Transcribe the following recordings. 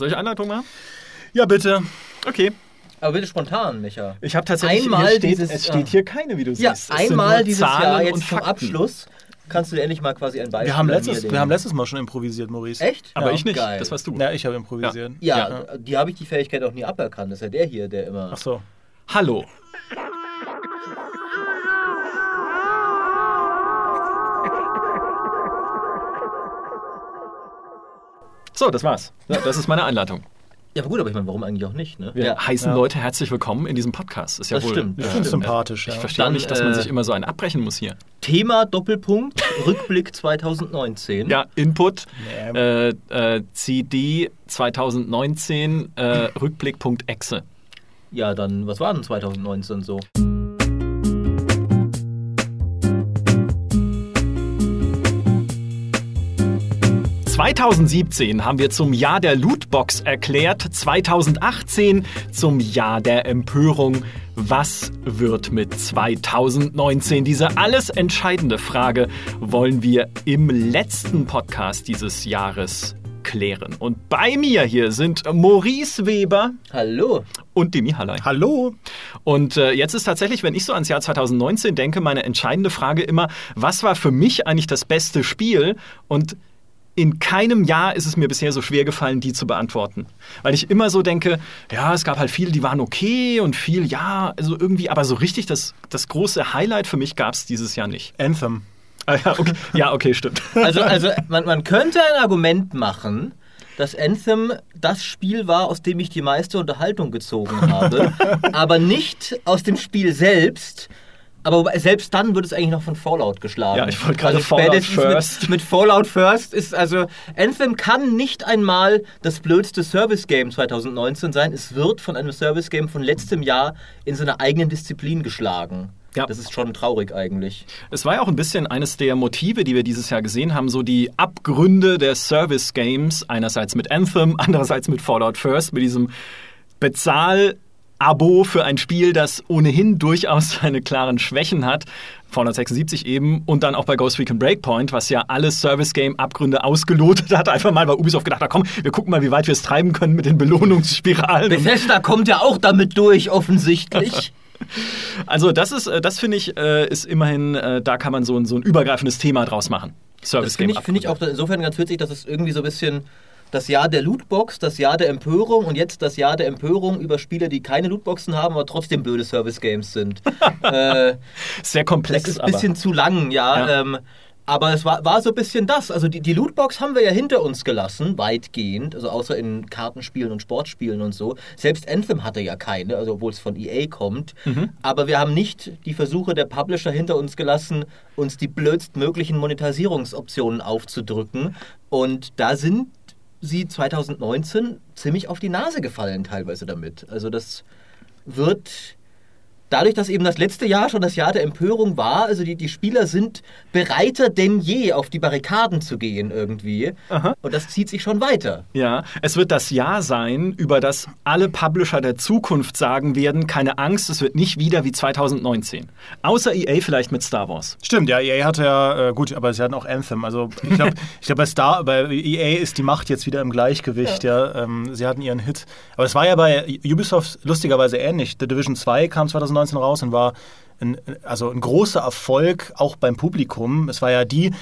Soll ich Einleitung machen? Ja, bitte. Okay. Aber bitte spontan, Micha. Ich habe tatsächlich Einmal hier steht, dieses, es steht äh, hier keine, wie du Ja, siehst. Es sind einmal dieses Zahlen Jahr jetzt zum. Abschluss kannst du dir endlich mal quasi ein Beispiel Wir haben, an letztes, mir wir haben letztes Mal schon improvisiert, Maurice. Echt? Aber Ja. ich nicht. Geil. Das warst du. Ja, ich habe improvisiert. Ja, die habe ich die Fähigkeit auch nie aberkannt. Das ist ja der hier, der immer. Ach so. Hallo. So, das war's. Ja, Das ist meine Einleitung. Ja, aber gut, aber ich meine, warum eigentlich auch nicht, ne? Wir ja. heißen Ja. Leute herzlich willkommen in diesem Podcast. Ist ja Das wohl, stimmt, das Ich stimmt. finde sympathisch, ja. Ich verstehe Dann, nicht, dass man äh, sich immer so einen abbrechen muss hier. Thema Doppelpunkt Rückblick 2019. Ja, Input, Nee. äh, äh, CD 2019, äh, Rückblick.exe. Ja, dann, was war denn 2019 so? 2017 haben wir zum Jahr der Lootbox erklärt, 2018 zum Jahr der Empörung. Was wird mit 2019? Diese alles entscheidende Frage wollen wir im letzten Podcast dieses Jahres klären. Und bei mir hier sind Maurice Weber Hallo. und Demi Hallei. Hallo? Und äh, jetzt ist tatsächlich, wenn ich so ans Jahr 2019 denke, meine entscheidende Frage immer, was war für mich eigentlich das beste Spiel? Und in keinem Jahr ist es mir bisher so schwer gefallen, die zu beantworten. Weil ich immer so denke, ja, es gab halt viele, die waren okay und viel, ja, also irgendwie, aber so richtig das, das große Highlight für mich gab es dieses Jahr nicht. Anthem. Ah, ja, okay, ja, okay, stimmt. Also, also man, man könnte ein Argument machen, dass Anthem das Spiel war, aus dem ich die meiste Unterhaltung gezogen habe, aber nicht aus dem Spiel selbst. Aber selbst dann wird es eigentlich noch von Fallout geschlagen. Ja, ich wollte gerade also Fallout First. Mit, mit Fallout First ist also Anthem kann nicht einmal das blödste Service Game 2019 sein. Es wird von einem Service Game von letztem Jahr in seiner eigenen Disziplin geschlagen. Ja. Das ist schon traurig eigentlich. Es war ja auch ein bisschen eines der Motive, die wir dieses Jahr gesehen haben, so die Abgründe der Service Games, einerseits mit Anthem, andererseits mit Fallout First, mit diesem Bezahl-Abo für ein Spiel, das ohnehin durchaus seine klaren Schwächen hat. Fallout 76 eben und dann auch bei Ghost Recon Breakpoint, was ja alle Service Game Abgründe ausgelotet hat, einfach mal, weil Ubisoft gedacht hat, komm, wir gucken mal, wie weit wir es treiben können mit den Belohnungsspiralen. Bethesda kommt ja auch damit durch, offensichtlich. Also das ist, äh, das finde ich, äh, ist immerhin, äh, da kann man so ein, so ein übergreifendes Thema draus machen. Service Das finde Game ich, find ich auch insofern ganz witzig, dass es irgendwie so ein bisschen das Jahr der Lootbox, das Jahr der Empörung und jetzt das Jahr der Empörung über Spiele, die keine Lootboxen haben, aber trotzdem blöde Service-Games sind. äh, Sehr komplex, das ist ein aber. bisschen zu lang, ja. Ja. Ähm, aber es war, war so ein bisschen das. Also die, die Lootbox haben wir ja hinter uns gelassen, weitgehend. Also außer in Kartenspielen und Sportspielen und so. Selbst Anthem hatte ja keine, also obwohl es von EA kommt. Mhm. Aber wir haben nicht die Versuche der Publisher hinter uns gelassen, uns die blödstmöglichen Monetarisierungsoptionen aufzudrücken. Und da sind sie 2019 ziemlich auf die Nase gefallen teilweise damit. Also das wird dadurch, dass eben das letzte Jahr schon das Jahr der Empörung war, also die, die Spieler sind bereiter denn je auf die Barrikaden zu gehen irgendwie. Aha. Und das zieht sich schon weiter. Ja, es wird das Jahr sein, über das alle Publisher der Zukunft sagen werden, keine Angst, es wird nicht wieder wie 2019. Außer EA vielleicht mit Star Wars. Stimmt, ja, EA hatte ja, äh, gut, aber sie hatten auch Anthem. Also ich glaube, ich glaub, bei Star, bei EA ist die Macht jetzt wieder im Gleichgewicht, ja. ähm, sie hatten ihren Hit. Aber es war ja bei Ubisoft lustigerweise ähnlich. The Division 2 kam 2019 raus und war ein, also ein großer Erfolg auch beim Publikum. Es war ja die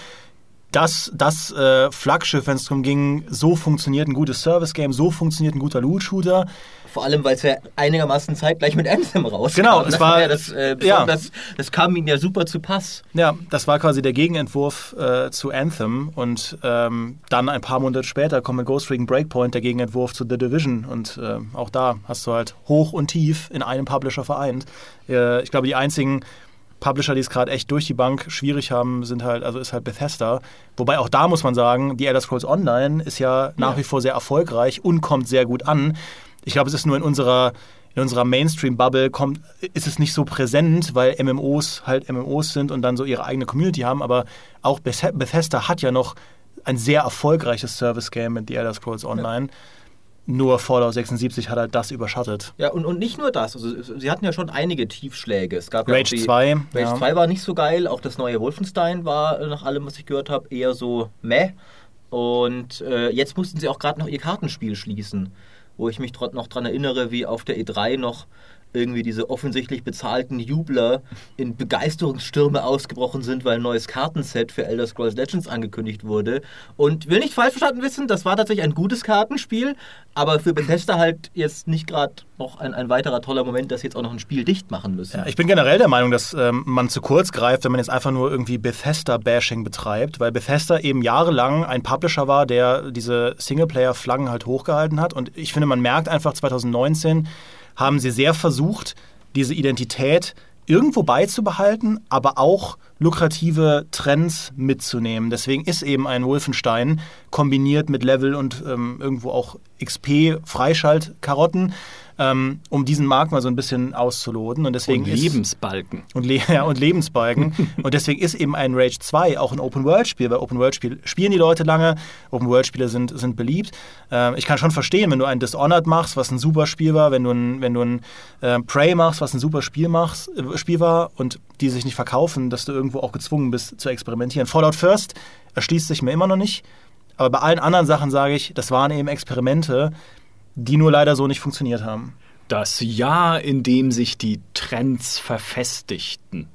das, das äh, Flaggschiff, wenn es darum ging, so funktioniert ein gutes Service-Game, so funktioniert ein guter Loot-Shooter. Vor allem, weil es ja einigermaßen zeitgleich mit Anthem rauskam. Genau, es das war- ja das, äh, ja. das, das kam ihnen ja super zu Pass. Ja, das war quasi der Gegenentwurf äh, zu Anthem und ähm, dann ein paar Monate später kommt mit Ghost Recon Breakpoint der Gegenentwurf zu The Division und äh, auch da hast du halt hoch und tief in einem Publisher vereint. Äh, ich glaube, die einzigen Publisher, die es gerade echt durch die Bank schwierig haben, sind halt, also ist halt Bethesda. Wobei auch da muss man sagen, die Elder Scrolls Online ist ja nach wie vor sehr erfolgreich und kommt sehr gut an. Ich glaube, es ist nur in unserer in unserer Mainstream-Bubble kommt, ist es nicht so präsent, weil MMOs halt MMOs sind und dann so ihre eigene Community haben. Aber auch Beth- Bethesda hat ja noch ein sehr erfolgreiches Service-Game mit The Elder Scrolls Online. Nur Fallout 76 hat halt das überschattet. Ja, und, und nicht nur das. Also, sie hatten ja schon einige Tiefschläge. Es gab ja Rage die, 2. Rage ja. 2 war nicht so geil. Auch das neue Wolfenstein war, äh, nach allem, was ich gehört habe, eher so meh. Und äh, jetzt mussten sie auch gerade noch ihr Kartenspiel schließen, wo ich mich noch daran erinnere, wie auf der E3 noch irgendwie diese offensichtlich bezahlten Jubler in Begeisterungsstürme ausgebrochen sind, weil ein neues Kartenset für Elder Scrolls Legends angekündigt wurde. Und will nicht falsch verstanden wissen, das war tatsächlich ein gutes Kartenspiel, aber für Bethesda halt jetzt nicht gerade noch ein, ein weiterer toller Moment, dass sie jetzt auch noch ein Spiel dicht machen müssen. Ja, ich bin generell der Meinung, dass ähm, man zu kurz greift, wenn man jetzt einfach nur irgendwie Bethesda-Bashing betreibt, weil Bethesda eben jahrelang ein Publisher war, der diese Singleplayer-Flaggen halt hochgehalten hat. Und ich finde, man merkt einfach 2019, haben sie sehr versucht, diese Identität irgendwo beizubehalten, aber auch lukrative Trends mitzunehmen. Deswegen ist eben ein Wolfenstein kombiniert mit Level und ähm, irgendwo auch XP-Freischaltkarotten ähm, um diesen Markt mal so ein bisschen auszuloten. Und, deswegen und ist, Lebensbalken. Und, Le ja, und Lebensbalken. und deswegen ist eben ein Rage 2 auch ein Open-World-Spiel, weil Open-World-Spiel spielen die Leute lange, Open-World-Spiele sind, sind beliebt. Ähm, ich kann schon verstehen, wenn du ein Dishonored machst, was ein super Spiel war, wenn du ein, wenn du ein äh, Prey machst, was ein super Spiel, machst, äh, Spiel war und die sich nicht verkaufen, dass du irgendwo auch gezwungen bist zu experimentieren. Fallout First erschließt sich mir immer noch nicht. Aber bei allen anderen Sachen sage ich, das waren eben Experimente, die nur leider so nicht funktioniert haben. Das Jahr, in dem sich die Trends verfestigten.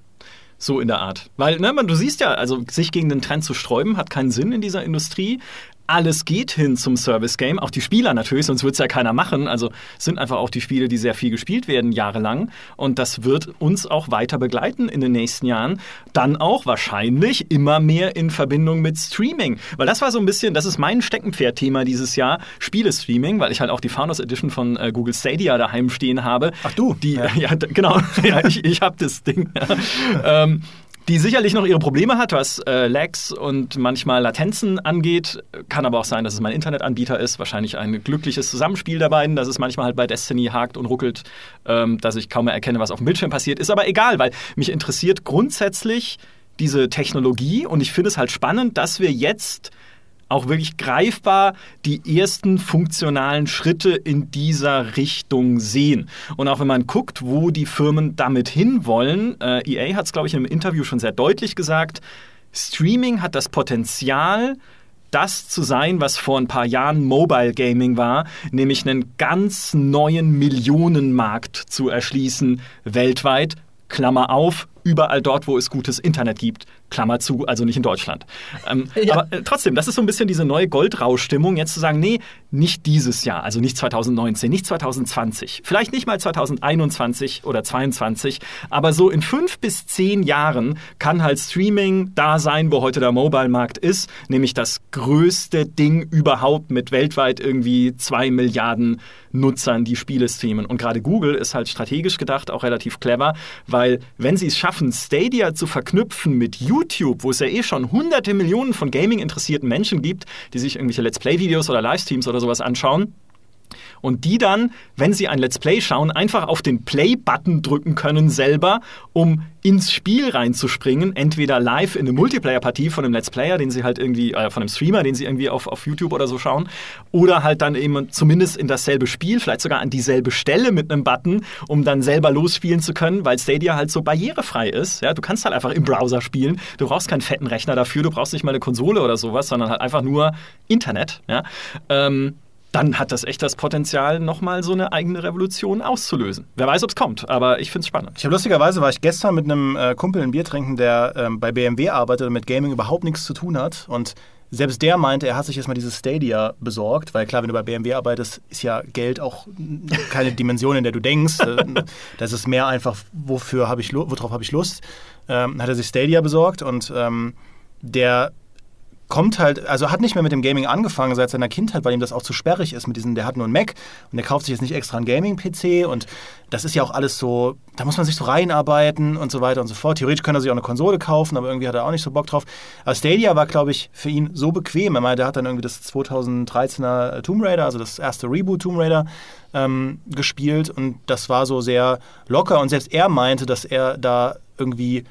So in der Art. Weil, ne, man, du siehst ja, also sich gegen den Trend zu sträuben, hat keinen Sinn in dieser Industrie alles geht hin zum Service-Game, auch die Spieler natürlich, sonst wird es ja keiner machen. Also sind einfach auch die Spiele, die sehr viel gespielt werden, jahrelang. Und das wird uns auch weiter begleiten in den nächsten Jahren. Dann auch wahrscheinlich immer mehr in Verbindung mit Streaming. Weil das war so ein bisschen, das ist mein Steckenpferd-Thema dieses Jahr, Spiele-Streaming, weil ich halt auch die Founders Edition von äh, Google Stadia daheim stehen habe. Ach du? Die, ja, ja genau. ja, ich, ich habe das Ding. ähm, die sicherlich noch ihre Probleme hat, was äh, Lags und manchmal Latenzen angeht. Kann aber auch sein, dass es mein Internetanbieter ist. Wahrscheinlich ein glückliches Zusammenspiel der beiden, dass es manchmal halt bei Destiny hakt und ruckelt, ähm, dass ich kaum mehr erkenne, was auf dem Bildschirm passiert. Ist aber egal, weil mich interessiert grundsätzlich diese Technologie und ich finde es halt spannend, dass wir jetzt auch wirklich greifbar die ersten funktionalen Schritte in dieser Richtung sehen. Und auch wenn man guckt, wo die Firmen damit hinwollen, äh, EA hat es, glaube ich, im Interview schon sehr deutlich gesagt, Streaming hat das Potenzial, das zu sein, was vor ein paar Jahren Mobile Gaming war, nämlich einen ganz neuen Millionenmarkt zu erschließen weltweit. Klammer auf, überall dort, wo es gutes Internet gibt. Klammer zu, also nicht in Deutschland. Ähm, ja. Aber äh, trotzdem, das ist so ein bisschen diese neue Goldrauschstimmung, jetzt zu sagen, nee, nicht dieses Jahr, also nicht 2019, nicht 2020, vielleicht nicht mal 2021 oder 2022, aber so in fünf bis zehn Jahren kann halt Streaming da sein, wo heute der Mobile-Markt ist, nämlich das größte Ding überhaupt mit weltweit irgendwie zwei Milliarden Nutzern, die Spiele streamen. Und gerade Google ist halt strategisch gedacht auch relativ clever, weil wenn sie es schaffen, Stadia zu verknüpfen mit YouTube, wo es ja eh schon hunderte Millionen von Gaming-interessierten Menschen gibt, die sich irgendwelche Let's Play-Videos oder Livestreams oder sowas anschauen, und die dann, wenn sie ein Let's Play schauen, einfach auf den Play-Button drücken können selber, um ins Spiel reinzuspringen, entweder live in eine Multiplayer-Partie von einem Let's Player, den sie halt irgendwie, äh, von einem Streamer, den sie irgendwie auf, auf YouTube oder so schauen, oder halt dann eben zumindest in dasselbe Spiel, vielleicht sogar an dieselbe Stelle mit einem Button, um dann selber losspielen zu können, weil Stadia halt so barrierefrei ist. Ja, du kannst halt einfach im Browser spielen, du brauchst keinen fetten Rechner dafür, du brauchst nicht mal eine Konsole oder sowas, sondern halt einfach nur Internet. Ja. Ähm, dann hat das echt das Potenzial, nochmal so eine eigene Revolution auszulösen. Wer weiß, ob es kommt, aber ich finde es spannend. Ich habe lustigerweise war ich gestern mit einem äh, Kumpel ein Bier trinken, der ähm, bei BMW arbeitet und mit Gaming überhaupt nichts zu tun hat. Und selbst der meinte, er hat sich erstmal dieses Stadia besorgt, weil klar, wenn du bei BMW arbeitest, ist ja Geld auch keine Dimension, in der du denkst. Äh, das ist mehr einfach, wofür habe ich, worauf habe ich Lust. Ähm, hat er sich Stadia besorgt und ähm, der kommt halt, also hat nicht mehr mit dem Gaming angefangen seit seiner Kindheit, weil ihm das auch zu sperrig ist mit diesen, der hat nur einen Mac und der kauft sich jetzt nicht extra einen Gaming-PC und das ist ja auch alles so, da muss man sich so reinarbeiten und so weiter und so fort. Theoretisch könnte er sich auch eine Konsole kaufen, aber irgendwie hat er auch nicht so Bock drauf. Aber Stadia war, glaube ich, für ihn so bequem. Er meinte, der hat dann irgendwie das 2013er Tomb Raider, also das erste Reboot Tomb Raider, ähm, gespielt und das war so sehr locker und selbst er meinte, dass er da irgendwie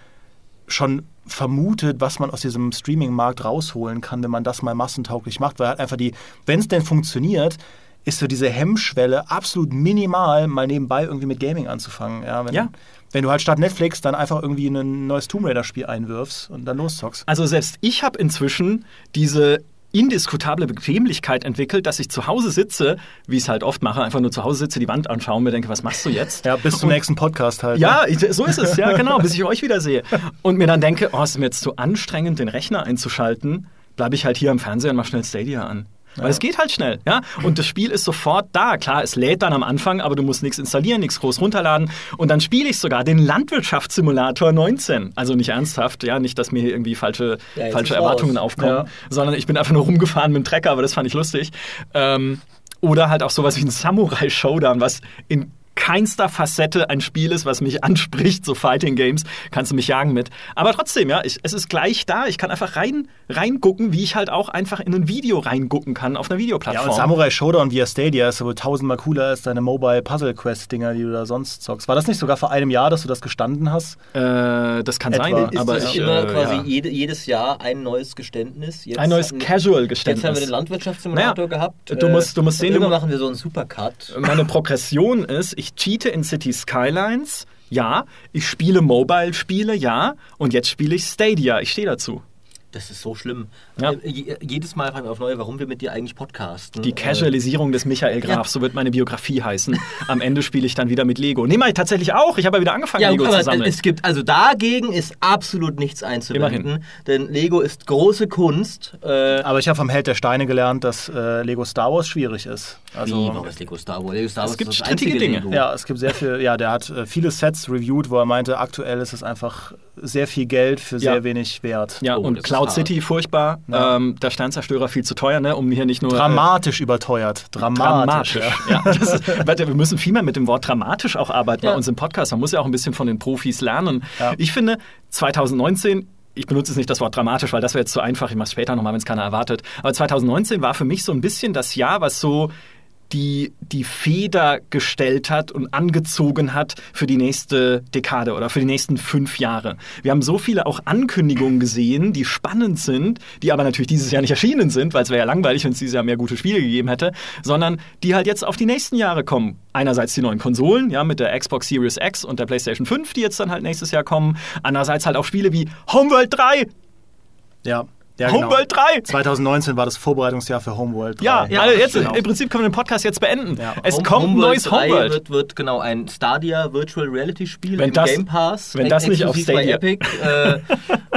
schon vermutet, was man aus diesem Streaming-Markt rausholen kann, wenn man das mal massentauglich macht, weil halt einfach die, wenn es denn funktioniert, ist so diese Hemmschwelle absolut minimal, mal nebenbei irgendwie mit Gaming anzufangen. Ja, wenn, ja. wenn du halt statt Netflix dann einfach irgendwie ein neues Tomb Raider-Spiel einwirfst und dann loszockst. Also selbst ich habe inzwischen diese indiskutable Bequemlichkeit entwickelt, dass ich zu Hause sitze, wie ich es halt oft mache, einfach nur zu Hause sitze, die Wand anschaue und mir denke, was machst du jetzt? Ja, bis zum Und- nächsten Podcast halt. Ja, ich, so ist es, ja, genau, bis ich euch wieder sehe. Und mir dann denke, oh, es ist mir jetzt zu anstrengend, den Rechner einzuschalten, bleibe ich halt hier am Fernseher und mach schnell Stadia an. Weil es geht halt schnell, ja. Und das Spiel ist sofort da. Klar, es lädt dann am Anfang, aber du musst nichts installieren, nichts groß runterladen. Und dann spiele ich sogar den Landwirtschaftssimulator 19. Also nicht ernsthaft, ja, nicht, dass mir hier irgendwie falsche, Ja, falsche Erwartungen raus. aufkommen, Ja. sondern ich bin einfach nur rumgefahren mit dem Trecker, aber das fand ich lustig. Ähm, oder halt auch sowas wie ein Samurai Showdown, was in keinster Facette ein Spiel ist, was mich anspricht, so Fighting Games, kannst du mich jagen mit. Aber trotzdem, ja, ich, es ist gleich da. Ich kann einfach rein reingucken, wie ich halt auch einfach in ein Video reingucken kann auf einer Ja, Videoplattform. und Samurai Showdown via Stadia ist wohl tausendmal cooler als deine Mobile Puzzle Quest Dinger, die du da sonst zockst. War das nicht sogar vor einem Jahr, dass du das gestanden hast? äh, das kann Etwa. sein, Ist aber ist das ich, immer äh, quasi ja. jede, jedes Jahr ein neues Geständnis? Jetzt ein neues Casual-Geständnis. Jetzt haben wir den Landwirtschaftssimulator Naja, gehabt. du äh, musst- du musst und sehen, du- machen wir so einen Supercut. Meine Progression ist, ich cheate in City Skylines, ja. Ich spiele Mobile-Spiele, ja. Und jetzt spiele ich Stadia. Ich stehe dazu. Das ist so schlimm. Ja. Äh, je- jedes Mal fragen wir auf neue, warum wir mit dir eigentlich podcasten. Die Äh, Casualisierung des Michael Graf, Ja. so wird meine Biografie heißen. Am Ende spiele ich dann wieder mit Lego. Nee, ich tatsächlich auch. Ich habe ja wieder angefangen, Ja, Lego aber zu sammeln. es gibt, also dagegen ist absolut nichts einzuwenden, denn Lego ist große Kunst. Äh, Aber ich habe vom Held der Steine gelernt, dass äh, Lego Star Wars schwierig ist. Also, wie, warum ist Lego Star Wars? Lego Star Es Wars gibt ist das strittige Dinge. Lego. Ja, es gibt sehr viel, ja, der hat äh, viele Sets reviewed, wo er meinte, aktuell ist es einfach sehr viel Geld für sehr Ja. wenig Wert. ja, Oh, und Cloud. City furchtbar. Ja. Ähm, der Sternzerstörer viel zu teuer, ne? um hier nicht nur. äh, Dramatisch überteuert. Dramatisch. Dramatisch. Ja. Ist, warte, wir müssen viel mehr mit dem Wort dramatisch auch arbeiten Ja. bei uns im Podcast. Man muss ja auch ein bisschen von den Profis lernen. Ja. Ich finde, 2019 ich benutze jetzt nicht das Wort dramatisch, weil das wäre jetzt zu einfach. Ich mache es später nochmal, wenn es keiner erwartet. Aber 2019 war für mich so ein bisschen das Jahr, was so die, die Feder gestellt hat und angezogen hat für die nächste Dekade oder für die nächsten fünf Jahre. Wir haben so viele auch Ankündigungen gesehen, die spannend sind, die aber natürlich dieses Jahr nicht erschienen sind, weil es wäre ja langweilig, wenn es dieses Jahr mehr gute Spiele gegeben hätte, sondern die halt jetzt auf die nächsten Jahre kommen. Einerseits die neuen Konsolen, ja, mit der Xbox Series X und der PlayStation 5, die jetzt dann halt nächstes Jahr kommen. Andererseits halt auch Spiele wie Homeworld 3. Ja. Ja, genau. Homeworld 3. 2019 war das Vorbereitungsjahr für Homeworld 3. Ja, Ja, also jetzt genau. im Prinzip können wir den Podcast jetzt beenden. Ja. Es Home- kommt ein Homeworld neues 3 Homeworld. Wird, wird genau ein Stadia Virtual Reality Spiel Wenn im das- Game Pass. wenn das nicht auf Stadia- Epic. Äh,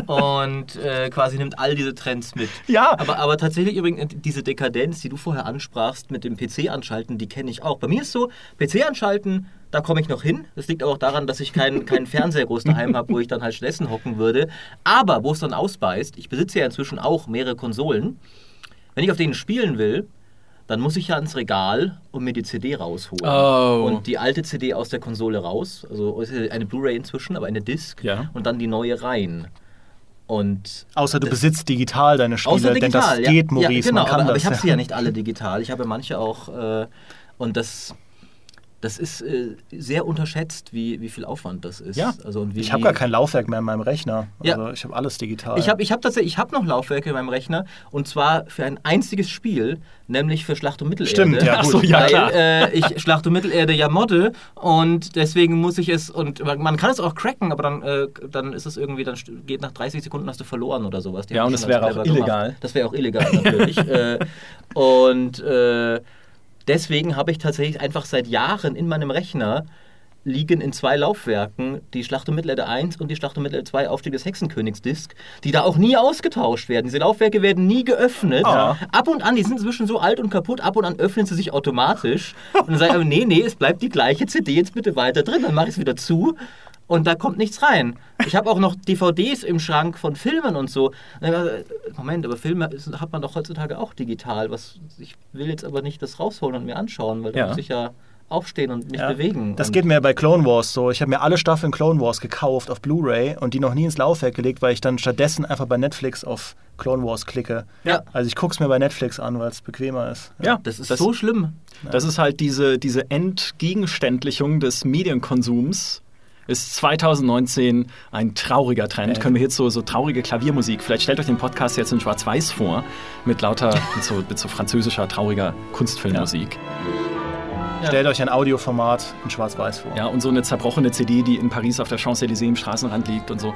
und äh, quasi nimmt all diese Trends mit. Ja. Aber, aber tatsächlich übrigens äh, diese Dekadenz, die du vorher ansprachst mit dem PC anschalten, die kenne ich auch. Bei mir ist so, PC anschalten, da komme ich noch hin. Das liegt aber auch daran, dass ich keinen keinen Fernseher groß daheim habe, wo ich dann halt stattdessen hocken würde. Aber wo es dann ausbeißt, ich besitze ja inzwischen auch mehrere Konsolen. Wenn ich auf denen spielen will, dann muss ich ja ins Regal und mir die CD rausholen. Oh. Und die alte CD aus der Konsole raus, also eine Blu-ray inzwischen, aber eine Disc. Ja. Und dann die neue rein. Und Außer du besitzt digital deine Spiele, außer denn digital, das ja. geht, Maurice, ja, genau, man kann aber, aber das. ich habe sie ja nicht alle digital. Ich habe manche auch äh, und das das ist äh, sehr unterschätzt, wie, wie viel Aufwand das ist. Ja. Also, Ich habe gar kein Laufwerk mehr in meinem Rechner. Ja. Also ich habe alles digital. Ich habe ich hab tatsächlich, ich habe noch Laufwerke in meinem Rechner und zwar für ein einziges Spiel, nämlich für Schlacht um Mittelerde. Stimmt, ja, gut. so, ja, weil klar. äh, ich Schlacht um Mittelerde ja modde und deswegen muss ich es und man, kann es auch cracken, aber dann, äh, dann ist es irgendwie, dann geht nach 30 Sekunden hast du verloren oder sowas. Die Ja, und das wäre auch illegal. Gemacht. Das wäre auch illegal natürlich. äh, und äh, deswegen habe ich tatsächlich einfach seit Jahren in meinem Rechner liegen in zwei Laufwerken die Schlacht um Mittelerde 1 und die Schlacht um Mittelerde 2 Aufstieg des Hexenkönigs-Disc, die da auch nie ausgetauscht werden. Diese Laufwerke werden nie geöffnet. Ja. Ab und an, die sind inzwischen so alt und kaputt, ab und an öffnen sie sich automatisch. Und dann sage ich, aber, nee, nee, es bleibt die gleiche CD jetzt bitte weiter drin. Dann mache ich es wieder zu und da kommt nichts rein. Ich habe auch noch DVDs im Schrank von Filmen und so. Äh, Moment, aber Filme hat man doch heutzutage auch digital. Was, ich will jetzt aber nicht das rausholen und mir anschauen, weil da Ja. muss ich ja aufstehen und mich Ja. bewegen. Das geht mir bei Clone Wars so. Ich habe mir alle Staffeln Clone Wars gekauft auf Blu-ray und die noch nie ins Laufwerk gelegt, weil ich dann stattdessen einfach bei Netflix auf Clone Wars klicke. Ja. Also ich gucke es mir bei Netflix an, weil es bequemer ist. Ja, Das ist das, so schlimm. das ist halt diese, diese Entgegenständlichung des Medienkonsums. Ist 2019 ein trauriger Trend. Ja. Können wir jetzt so, so traurige Klaviermusik. Vielleicht stellt euch den Podcast jetzt in Schwarz-Weiß vor, mit lauter, mit so, mit so französischer, trauriger Kunstfilmmusik. Ja. Stellt euch ein Audioformat in Schwarz-Weiß vor. Ja, und so eine zerbrochene CD, die in Paris auf der Champs-Élysées im Straßenrand liegt und so.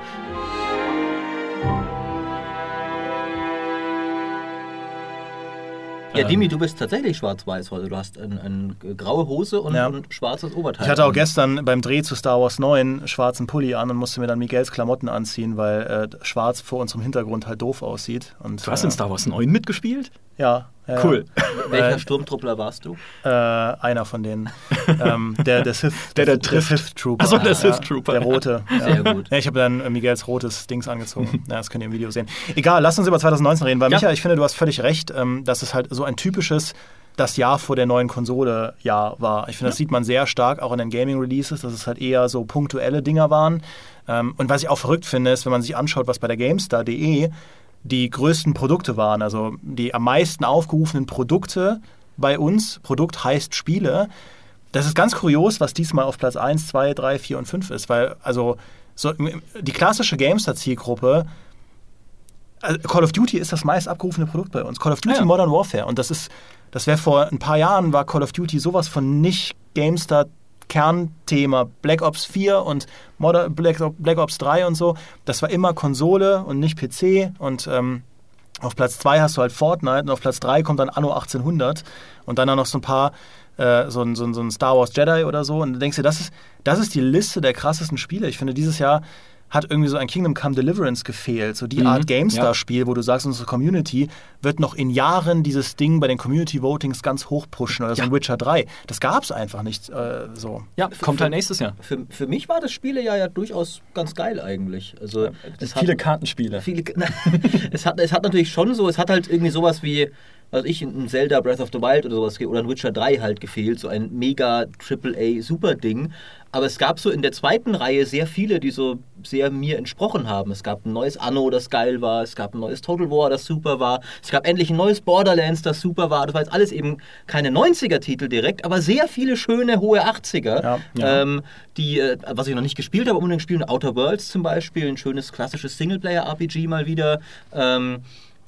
Ja, Dimi, du bist tatsächlich schwarz-weiß heute. Du hast eine ein graue Hose und Ja. ein schwarzes Oberteil. Ich hatte auch an. gestern beim Dreh zu Star Wars 9 schwarzen Pulli an und musste mir dann Miguels Klamotten anziehen, weil äh, schwarz vor unserem Hintergrund halt doof aussieht. Und, Du hast äh, in Star Wars 9 mitgespielt? Ja. ja Cool. Welcher äh, Sturmtruppler warst du? Äh, einer von denen. ähm, der, der Sith. Der, der trifft. Sith Trooper. Ach so, der Ja, Sith Trooper. Der rote. Sehr gut. Ja, ich habe dann äh, Miguels rotes Dings angezogen. ja, das könnt ihr im Video sehen. Egal, lass uns über 2019 reden, weil Ja. Micha, ich finde, du hast völlig recht, ähm, dass es halt so ein typisches das Jahr vor der neuen Konsole Jahr war. Ich finde, das sieht man sehr stark auch in den Gaming-Releases, dass es halt eher so punktuelle Dinger waren. Ähm, und was ich auch verrückt finde, ist, wenn man sich anschaut, was bei der GameStar.de die größten Produkte waren, also die am meisten aufgerufenen Produkte bei uns, Produkt heißt Spiele, das ist ganz kurios, was diesmal auf Platz 1, 2, 3, 4 und 5 ist, weil also so, die klassische GameStar-Zielgruppe also Call of Duty ist das meist abgerufene Produkt bei uns. Call of Duty ja. Modern Warfare. Und das ist, das wäre vor ein paar Jahren war Call of Duty sowas von nicht GameStar Kernthema. Black Ops 4 und Modern, Black, Black Ops 3 und so. Das war immer Konsole und nicht PC. Und ähm, auf Platz 2 hast du halt Fortnite und auf Platz 3 kommt dann Anno 1800 und dann noch so ein paar, äh, so, ein, so, ein, so ein Star Wars Jedi oder so. Und du denkst dir, das ist, das ist die Liste der krassesten Spiele. Ich finde, dieses Jahr hat irgendwie so ein Kingdom Come Deliverance gefehlt. So die Mhm, Art GameStar-Spiel, ja. wo du sagst, unsere Community wird noch in Jahren dieses Ding bei den Community-Votings ganz hoch pushen oder so ein Ja. Witcher 3. Das gab es einfach nicht äh, so. Ja, kommt halt nächstes Jahr. Für, für mich war das Spielejahr ja durchaus ganz geil eigentlich. Also, es hat- Viele Kartenspiele. Viele, es, hat, es hat natürlich schon so, es hat halt irgendwie sowas wie, also ich, ein Zelda Breath of the Wild oder sowas oder ein Witcher 3 halt gefehlt, so ein mega AAA super Ding. Aber es gab so in der zweiten Reihe sehr viele, die so sehr mir entsprochen haben. Es gab ein neues Anno, das geil war. Es gab ein neues Total War, das super war. Es gab endlich ein neues Borderlands, das super war. Das war jetzt alles eben keine 90er-Titel direkt, aber sehr viele schöne, hohe 80er. Ja. Ja. Ähm, die, äh, was ich noch nicht gespielt habe, unbedingt spielen, Outer Worlds zum Beispiel, ein schönes klassisches Singleplayer-RPG mal wieder. Ähm,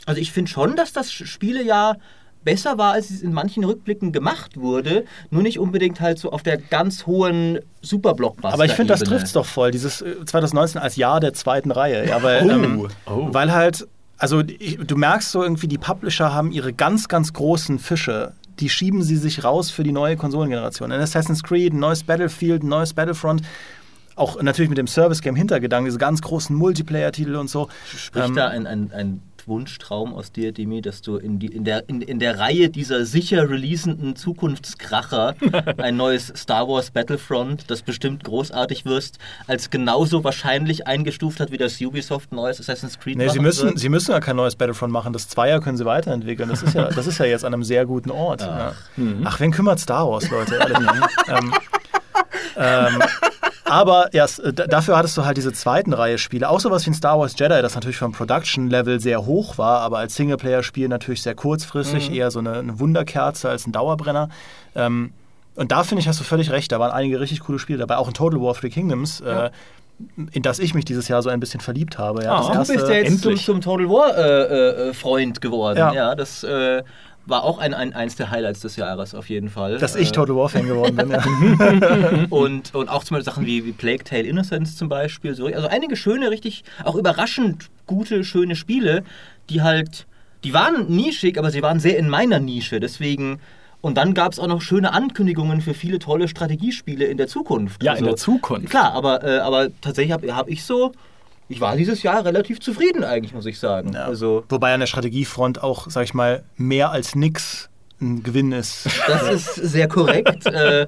also ich finde schon, dass das Spielejahr besser war, als es in manchen Rückblicken gemacht wurde, nur nicht unbedingt halt so auf der ganz hohen Super-Blockbuster. Aber ich finde, das trifft es doch voll, dieses äh, 2019 als Jahr der zweiten Reihe. Ja, weil, Oh, ähm, oh. weil halt, also ich, du merkst so irgendwie, die Publisher haben ihre ganz, ganz großen Fische, die schieben sie sich raus für die neue Konsolengeneration. Ein Assassin's Creed, ein neues Battlefield, ein neues Battlefront. Auch natürlich mit dem Service-Game-Hintergedanken, diese ganz großen Multiplayer-Titel und so. Spricht Ähm, da ein, ein, ein Wunschtraum aus dir, Demi, dass du in, die, in, der, in, in der Reihe dieser sicher releasenden Zukunftskracher ein neues Star Wars Battlefront, das bestimmt großartig wirst, als genauso wahrscheinlich eingestuft hat, wie das Ubisoft neues Assassin's Creed Nee, sie müssen, wird? sie müssen ja kein neues Battlefront machen. Das Zweier können sie weiterentwickeln. Das ist ja, das ist ja jetzt an einem sehr guten Ort. Ach, ja. Ach wen kümmert Star Wars, Leute? Ehrlich. ähm, ähm, aber ja, d- dafür hattest du halt diese zweiten Reihe Spiele. Auch sowas wie ein Star Wars Jedi, das natürlich vom Production-Level sehr hoch war, aber als Singleplayer-Spiel natürlich sehr kurzfristig, eher so eine, eine Wunderkerze als ein Dauerbrenner. Ähm, und da finde ich, hast du völlig recht. Da waren einige richtig coole Spiele dabei. Auch in Total War Three Kingdoms, äh, in das ich mich dieses Jahr so ein bisschen verliebt habe. Ja, Ah, du bist ja jetzt zum, endlich. zum Total War äh, äh, Freund geworden. Ja, Ja. das äh, war auch ein, ein, eins der Highlights des Jahres auf jeden Fall. dass ich Äh, Total War Fan geworden bin. Ja. und, und auch zum Beispiel Sachen wie, wie Plague Tale Innocence zum Beispiel. So, also einige schöne, richtig, auch überraschend gute, schöne Spiele, die halt, die waren nischig, aber sie waren sehr in meiner Nische. Deswegen. Und dann gab es auch noch schöne Ankündigungen für viele tolle Strategiespiele in der Zukunft. Ja, in Also, der Zukunft. Klar, aber, äh, aber tatsächlich habe hab ich so, ich war dieses Jahr relativ zufrieden eigentlich, muss ich sagen. Ja. Also Wobei an der Strategiefront auch, sag ich mal, mehr als nix ein Gewinn ist. Das ist sehr korrekt. äh,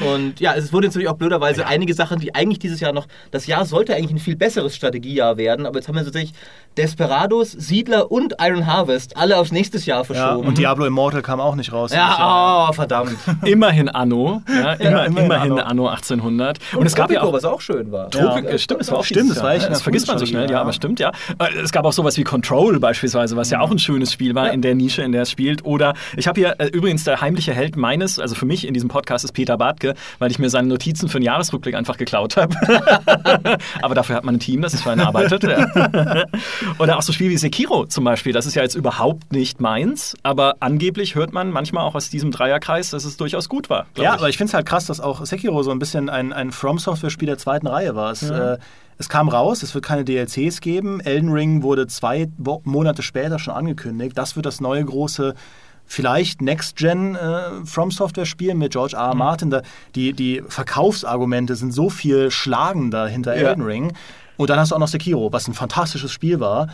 und ja, es wurde natürlich auch blöderweise einige Sachen, die eigentlich dieses Jahr noch. Das Jahr sollte eigentlich ein viel besseres Strategiejahr werden, aber jetzt haben wir tatsächlich Desperados, Siedler und Iron Harvest alle aufs nächste Jahr Ja, verschoben. und Diablo Immortal kam auch nicht raus. ja, oh, verdammt. Immerhin Anno. Ja, immer, immerhin immerhin, Anno. Anno. 1800. Und, es gab ja auch. was auch schön war. Tropik, Ja. äh, stimmt, es war auch Stimmt, das war ein Das vergisst man so schnell, ja, ja. aber stimmt, ja. Äh, Es gab auch sowas wie Control beispielsweise, was ja auch ein schönes Spiel war in der Nische, in der es spielt. Oder ich habe hier äh, übrigens der heimliche Held meines, also für mich in diesem Podcast ist Peter Bartke, weil ich mir seine Notizen für den Jahresrückblick einfach geklaut habe. aber dafür hat man ein Team, das ist für einen arbeitet. Ja. Oder auch so Spiele wie Sekiro zum Beispiel, das ist ja jetzt überhaupt nicht meins, aber angeblich hört man manchmal auch aus diesem Dreierkreis, dass es durchaus gut war. Ja, ich. aber ich finde es halt krass, dass auch Sekiro so ein bisschen ein, ein From-Software-Spiel der zweiten Reihe war. Es, äh, es kam raus, es wird keine DLCs geben. Elden Ring wurde zwei Monate später schon angekündigt. Das wird das neue große vielleicht Next-Gen äh, From Software-Spiel mit George R. R. Martin. Da, die, die Verkaufsargumente sind so viel schlagender hinter Ja. Elden Ring. Und dann hast du auch noch Sekiro, was ein fantastisches Spiel war.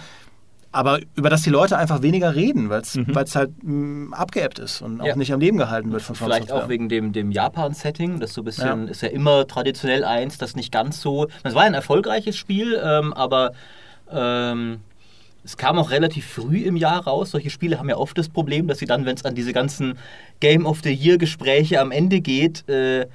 Aber über das die Leute einfach weniger reden, weil es halt mh, abgeebbt ist und auch Ja. nicht am Leben gehalten wird von From Vielleicht Software. auch wegen dem, dem Japan-Setting, das so ein bisschen, Ja. ist ja immer traditionell eins, das nicht ganz so. Es war ein erfolgreiches Spiel, ähm, aber ähm, es kam auch relativ früh im Jahr raus. Solche Spiele haben ja oft das Problem, dass sie dann, wenn es an diese ganzen Game of the Year-Gespräche am Ende geht, äh,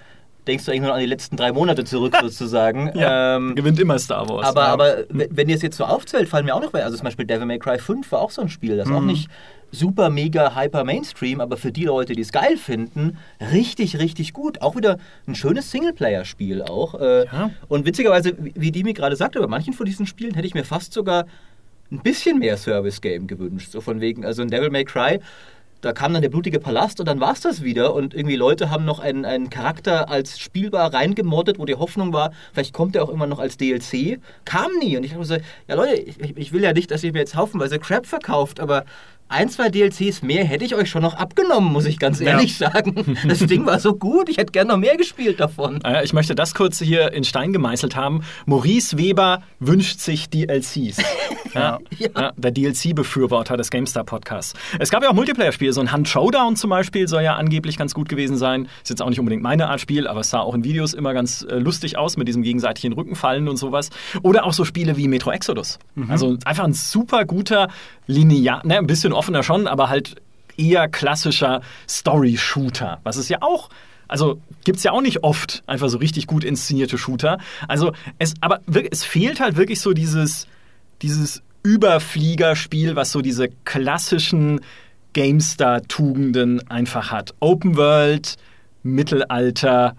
denkst du eigentlich nur noch an die letzten drei Monate zurück sozusagen. Ja, Ähm, gewinnt immer Star Wars. aber, ja. aber wenn wenn ihr es jetzt so aufzählt, fallen mir auch noch, also zum Beispiel Devil May Cry 5 war auch so ein Spiel, das auch nicht super, mega, hyper Mainstream, aber für die Leute, die es geil finden, richtig, richtig gut. Auch wieder ein schönes Singleplayer-Spiel auch. Äh, Ja. Und witzigerweise, wie wie Dimi gerade sagte, bei manchen von diesen Spielen hätte ich mir fast sogar ein bisschen mehr Service-Game gewünscht. So von wegen, also in Devil May Cry, da kam dann der blutige Palast und dann war es das wieder. Und irgendwie Leute haben noch einen, einen Charakter als spielbar reingemoddet, wo die Hoffnung war, vielleicht kommt er auch immer noch als DLC. Kam nie. Und ich habe so, ja Leute, ich, ich will ja nicht, dass ihr mir jetzt haufenweise Crap verkauft, aber ein, zwei DLCs mehr hätte ich euch schon noch abgenommen, muss ich ganz ehrlich sagen. Das Ding war so gut, ich hätte gern noch mehr gespielt davon. Äh, Ich möchte das kurz hier in Stein gemeißelt haben. Maurice Weber wünscht sich DLCs. Ja, Ja. ja, der DLC-Befürworter des GameStar-Podcasts. Es gab ja auch Multiplayer-Spiele, so ein Hunt Showdown zum Beispiel soll ja angeblich ganz gut gewesen sein. Ist jetzt auch nicht unbedingt meine Art Spiel, aber es sah auch in Videos immer ganz äh, lustig aus mit diesem gegenseitigen Rückenfallen und sowas. Oder auch so Spiele wie Metro Exodus. Also einfach ein super guter linear, ne, ein bisschen offener schon, aber halt eher klassischer Story-Shooter, was es ja auch also gibt es ja auch nicht oft einfach so richtig gut inszenierte Shooter. Also es, aber es fehlt halt wirklich so dieses, dieses Überfliegerspiel, was so diese klassischen GameStar-Tugenden einfach hat. Open World, Mittelalter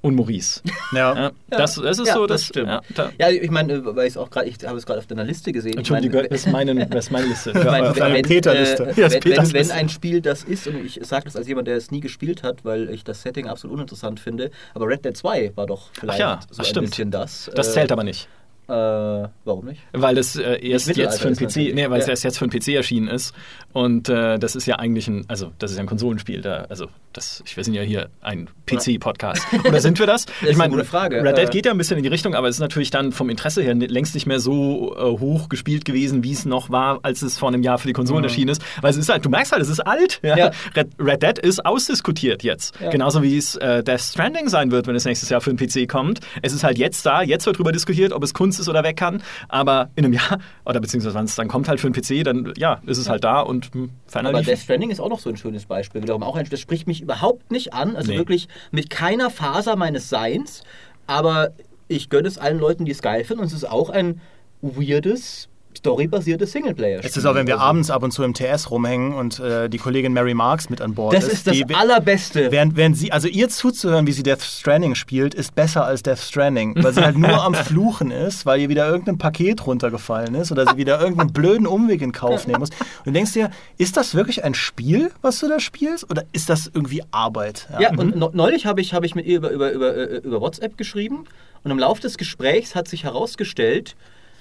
und Maurice. ja. Ja, das, das ist Ja, so, das das, stimmt. Ja, da, Ja, ich meine, weil ich es auch gerade, ich habe es gerade auf deiner Liste gesehen. Ich Entschuldigung, ist meine, das ist meine Liste. Ich auf deiner wenn, Peter-Liste. Äh, wenn, wenn, wenn ein Spiel das ist, und ich sage das als jemand, der es nie gespielt hat, weil ich das Setting absolut uninteressant finde, aber Red Dead 2 war doch vielleicht ja, so ach, ein stimmt. bisschen das. das Äh, zählt aber nicht. Äh, warum nicht? Weil das äh, erst jetzt für den PC, nee, weil es Ja. erst jetzt für den PC erschienen ist. Und äh, das ist ja eigentlich ein, also das ist ja ein Konsolenspiel. Da, also das, wir sind ja hier ein PC-Podcast. Oder sind wir das? ist eine gute Frage. Red Dead Äh, geht ja ein bisschen in die Richtung, aber es ist natürlich dann vom Interesse her längst nicht mehr so äh, hoch gespielt gewesen, wie es noch war, als es vor einem Jahr für die Konsolen erschienen ist. Weil es ist halt, du merkst halt, es ist alt. Ja? Ja. Red, Red Dead ist ausdiskutiert jetzt. Ja. Genauso wie es äh, Death Stranding sein wird, wenn es nächstes Jahr für den PC kommt. Es ist halt jetzt da, jetzt wird drüber diskutiert, ob es Kunst ist oder weg kann. Aber in einem Jahr, oder beziehungsweise wenn es dann kommt halt für den PC, dann ja, ist es halt da und hm, ferner Aber. Death Stranding ist auch noch so ein schönes Beispiel. Wiederum auch ein, das spricht mich überhaupt nicht an. Also Nee. wirklich mit keiner Faser meines Seins. Aber ich gönne es allen Leuten, die es geil finden. Und es ist auch ein weirdes, storybasiertes Singleplayer. Es ist auch, wenn wir also, abends ab und zu im TS rumhängen und äh, die Kollegin Mary Marks mit an Bord Das ist das die, Allerbeste. Während, während sie, also ihr zuzuhören, wie sie Death Stranding spielt, ist besser als Death Stranding, weil sie halt nur am Fluchen ist, weil ihr wieder irgendein Paket runtergefallen ist oder sie wieder irgendeinen blöden Umweg in Kauf nehmen muss. Und du denkst dir, ist das wirklich ein Spiel, was du da spielst, oder ist das irgendwie Arbeit? Ja, und ne- neulich habe ich, hab ich mit ihr über, über, über, äh, über WhatsApp geschrieben und im Laufe des Gesprächs hat sich herausgestellt,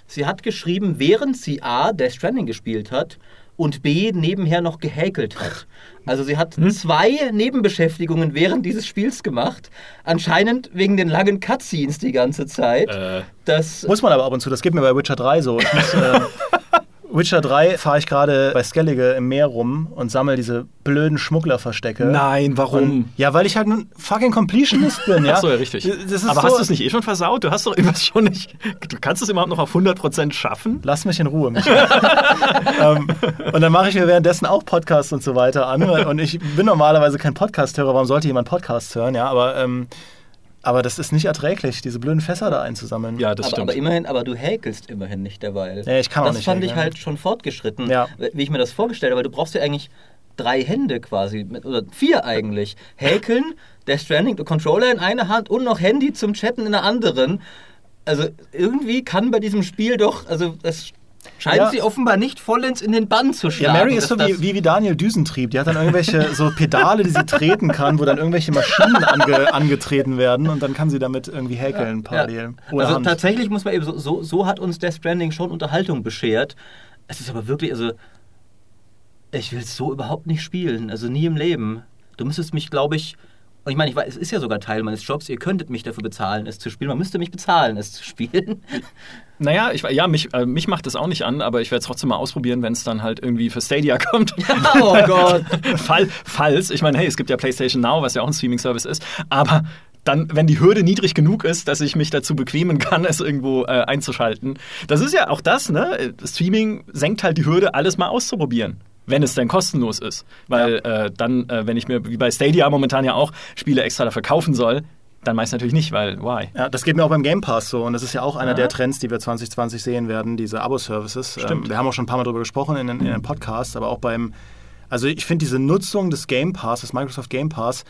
sie hat geschrieben, während sie A, Death Stranding gespielt hat und B, nebenher noch gehäkelt hat. Also sie hat zwei Nebenbeschäftigungen während dieses Spiels gemacht, anscheinend wegen den langen Cutscenes die ganze Zeit. Äh. Das, Muss man aber ab und zu, das geht mir bei Witcher 3 so. Ich muss, äh, Witcher 3 fahre ich gerade bei Skellige im Meer rum und sammle diese blöden Schmugglerverstecke. Nein, warum? Und, ja, weil ich halt ein fucking Completionist bin, ja. Ach so, ja, richtig. Aber so, hast du es nicht eh schon versaut? Du hast doch irgendwas schon nicht. Du kannst es überhaupt noch auf 100% schaffen? Lass mich in Ruhe, Michael. ähm, und dann mache ich mir währenddessen auch Podcasts und so weiter an. Und ich bin normalerweise kein Podcast-Hörer. Warum sollte jemand Podcasts hören? Ja, aber, ähm, aber das ist nicht erträglich, diese blöden Fässer da einzusammeln. Ja, das aber, stimmt. aber immerhin, aber du häkelst immerhin nicht derweil. Nee, ich kann auch das nicht fand ich häkeln. halt schon fortgeschritten, Ja. wie ich mir das vorgestellt habe. weil Du brauchst ja eigentlich drei Hände quasi, oder vier eigentlich. Häkeln, Death Stranding, der Controller in einer Hand und noch Handy zum Chatten in der anderen. Also irgendwie kann bei diesem Spiel doch, also das scheint Ja. sie offenbar nicht vollends in den Bann zu Ja, schlagen. Mary ist so wie, wie, wie Daniel Düsentrieb. Die hat dann irgendwelche so Pedale, die sie treten kann, wo dann irgendwelche Maschinen ange, angetreten werden und dann kann sie damit irgendwie häkeln parallel. Ohne also Hand. tatsächlich muss man eben so, so, so hat uns Death Stranding schon Unterhaltung beschert. Es ist aber wirklich, also Ich will es so überhaupt nicht spielen, also nie im Leben. Du müsstest mich, glaube ich, und ich meine, ich weiß, es ist ja sogar Teil meines Jobs, ihr könntet mich dafür bezahlen, es zu spielen. Man müsste mich bezahlen, es zu spielen. Naja, ich, ja, mich, äh, mich macht das auch nicht an, aber ich werde es trotzdem mal ausprobieren, wenn es dann halt irgendwie für Stadia kommt. oh Gott. Fall, falls, ich meine, hey, es gibt ja PlayStation Now, was ja auch ein Streaming-Service ist, aber dann, wenn die Hürde niedrig genug ist, dass ich mich dazu bequemen kann, es irgendwo äh, einzuschalten. Das ist ja auch das, ne? Streaming senkt halt die Hürde, alles mal auszuprobieren. Wenn es denn kostenlos ist. Weil ja. äh, dann, äh, wenn ich mir, wie bei Stadia momentan ja auch, Spiele extra dafür kaufen soll, dann meist natürlich nicht, weil why? Ja, das geht mir auch beim Game Pass so und das ist ja auch einer ja. der Trends, die wir 2020 sehen werden, diese Abo-Services. Ähm, wir haben auch schon ein paar Mal darüber gesprochen in, in, in einem Podcast, aber auch beim, also ich finde diese Nutzung des Game Pass, des Microsoft Game Pass,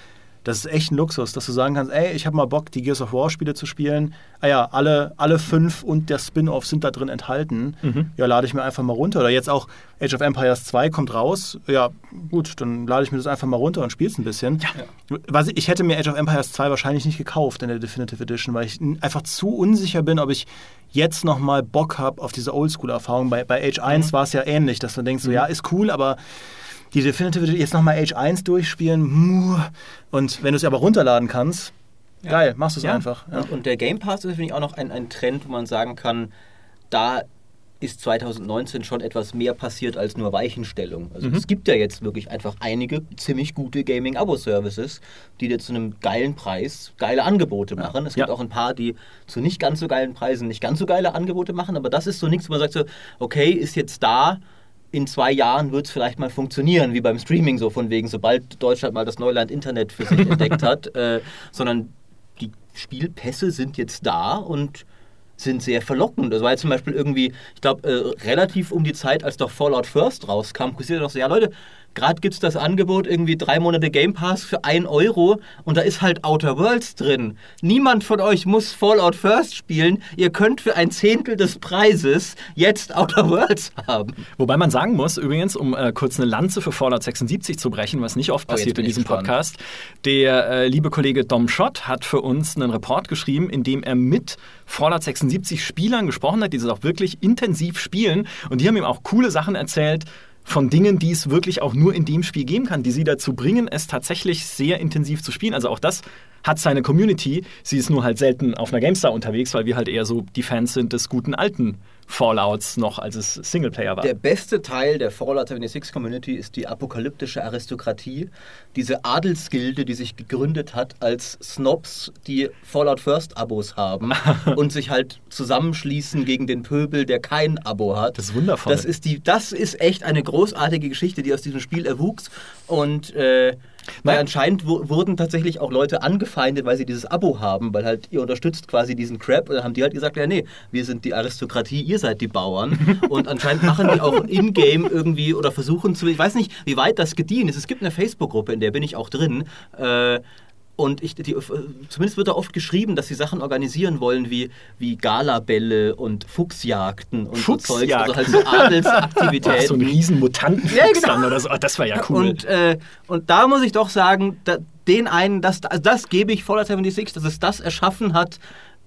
das ist echt ein Luxus, dass du sagen kannst, ey, ich habe mal Bock, die Gears of War Spiele zu spielen. Ah ja, alle, alle fünf und der Spin-off sind da drin enthalten. Mhm. Ja, lade ich mir einfach mal runter. Oder jetzt auch Age of Empires 2 kommt raus. Ja, gut, dann lade ich mir das einfach mal runter und spiele es ein bisschen. Ja. Was, ich hätte mir Age of Empires 2 wahrscheinlich nicht gekauft in der Definitive Edition, weil ich einfach zu unsicher bin, ob ich jetzt nochmal Bock habe auf diese Oldschool-Erfahrung. Bei, bei Age 1 mhm. war es ja ähnlich, dass du denkst, so, mhm. ja, ist cool, aber die Definitive jetzt nochmal Age 1 durchspielen. Und wenn du es aber runterladen kannst, ja. geil, machst du es ja. einfach. Ja. Und, und, der Game Pass ist, finde ich, auch noch ein, ein Trend, wo man sagen kann, da ist 2019 schon etwas mehr passiert als nur Weichenstellung. Also mhm. es gibt ja jetzt wirklich einfach einige ziemlich gute Gaming-Abo-Services, die dir zu einem geilen Preis geile Angebote machen. Es gibt auch ein paar, die zu nicht ganz so geilen Preisen nicht ganz so geile Angebote machen, aber das ist so nichts, wo man sagt so, okay, ist jetzt da, in zwei Jahren wird es vielleicht mal funktionieren, wie beim Streaming, so von wegen, sobald Deutschland mal das Neuland Internet für sich entdeckt hat, äh, sondern die Spielpässe sind jetzt da und sind sehr verlockend. Das war jetzt zum Beispiel irgendwie, ich glaube, äh, relativ um die Zeit, als doch Fallout First rauskam, kursierte doch so, ja Leute, Gerade gibt es das Angebot, irgendwie drei Monate Game Pass für 1 Euro und da ist halt Outer Worlds drin. Niemand von euch muss Fallout First spielen. Ihr könnt für ein Zehntel des Preises jetzt Outer Worlds haben. Wobei man sagen muss, übrigens, um äh, kurz eine Lanze für Fallout 76 zu brechen, was nicht oft oh, passiert in diesem Podcast, der äh, liebe Kollege Dom Schott hat für uns einen Report geschrieben, in dem er mit Fallout 76 Spielern gesprochen hat, die das auch wirklich intensiv spielen und die haben ihm auch coole Sachen erzählt, von Dingen, die es wirklich auch nur in dem Spiel geben kann, die sie dazu bringen, es tatsächlich sehr intensiv zu spielen. Also auch das hat seine Community. Sie ist nur halt selten auf einer GameStar unterwegs, weil wir halt eher so die Fans sind des guten alten Fallouts noch, als es Singleplayer war. Der beste Teil der Fallout 76 Community ist die apokalyptische Aristokratie. Diese Adelsgilde, die sich gegründet hat als Snobs, die Fallout First Abos haben und sich halt zusammenschließen gegen den Pöbel, der kein Abo hat. Das ist wundervoll. Das ist, die, das ist echt eine großartige Geschichte, die aus diesem Spiel erwuchs. Und äh, weil anscheinend wurden tatsächlich auch Leute angefeindet, weil sie dieses Abo haben, weil halt ihr unterstützt quasi diesen Crap. Und dann haben die halt gesagt, ja nee, wir sind die Aristokratie, ihr seid die Bauern. Und anscheinend machen die auch in-game irgendwie oder versuchen zu, ich weiß nicht, wie weit das gediehen ist. Es gibt eine Facebook-Gruppe, in der bin ich auch drin. Äh, und ich, die, zumindest wird da oft geschrieben, dass sie Sachen organisieren wollen wie, wie Galabälle und Fuchsjagden und Fuchsjagd. so Zeugs, also halt so Adelsaktivitäten. Ach, so ein riesen Mutanten ja, genau. oder so. Oh, das war ja cool. Und, äh, und da muss ich doch sagen, da, den einen, das, also das gebe ich Fallout 76, dass es das erschaffen hat,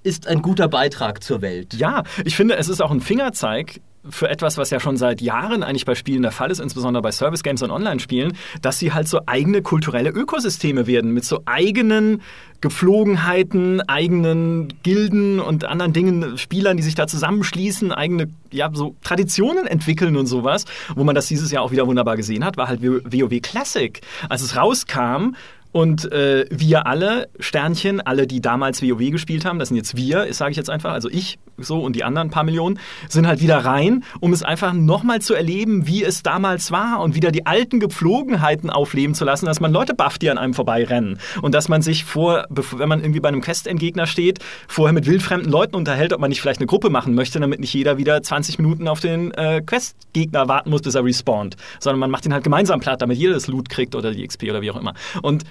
ist ein guter Beitrag zur Welt. Ja, ich finde, es ist auch ein Fingerzeig für etwas, was ja schon seit Jahren eigentlich bei Spielen der Fall ist, insbesondere bei Service Games und Online-Spielen, dass sie halt so eigene kulturelle Ökosysteme werden mit so eigenen Gepflogenheiten, eigenen Gilden und anderen Dingen, Spielern, die sich da zusammenschließen, eigene ja, so Traditionen entwickeln und sowas. Wo man das dieses Jahr auch wieder wunderbar gesehen hat, war halt WoW Classic. Als es rauskam, und äh, wir alle, Sternchen, alle, die damals WoW gespielt haben, das sind jetzt wir, sage ich jetzt einfach, also ich so und die anderen paar Millionen, sind halt wieder rein, um es einfach nochmal zu erleben, wie es damals war und wieder die alten Gepflogenheiten aufleben zu lassen, dass man Leute bufft, die an einem vorbeirennen und dass man sich vor, wenn man irgendwie bei einem Quest-Endgegner steht, vorher mit wildfremden Leuten unterhält, ob man nicht vielleicht eine Gruppe machen möchte, damit nicht jeder wieder 20 Minuten auf den äh, Quest-Gegner warten muss, bis er respawnt, sondern man macht ihn halt gemeinsam platt, damit jeder das Loot kriegt oder die XP oder wie auch immer. Und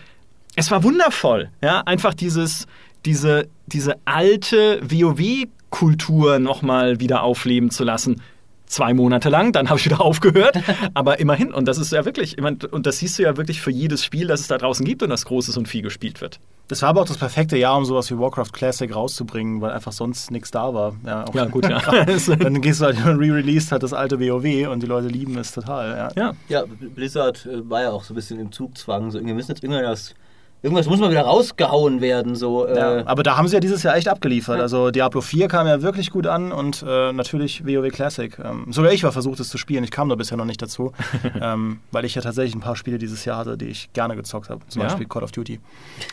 es war wundervoll, ja, einfach dieses, diese, diese alte WoW-Kultur nochmal wieder aufleben zu lassen. Zwei Monate lang, dann habe ich wieder aufgehört. Aber immerhin, und das ist ja wirklich, und das siehst du ja wirklich für jedes Spiel, das es da draußen gibt und das Großes und viel gespielt wird. Das war aber auch das perfekte Jahr, um sowas wie Warcraft Classic rauszubringen, weil einfach sonst nichts da war. Ja, auch Ja, gut, ja. Dann gehst du halt re-released hat das alte WoW und die Leute lieben es total. Ja. ja. Ja, Blizzard äh, war ja auch so ein bisschen im Zugzwang. So, wir müssen jetzt irgendwas, irgendwas muss mal wieder rausgehauen werden. So, äh, Ja, aber da haben sie ja dieses Jahr echt abgeliefert. Also Diablo 4 kam ja wirklich gut an und äh, natürlich WoW Classic. Ähm, sogar ich war versucht, es zu spielen. Ich kam da bisher noch nicht dazu, ähm, weil ich ja tatsächlich ein paar Spiele dieses Jahr hatte, die ich gerne gezockt habe. Zum Ja? Beispiel Call of Duty.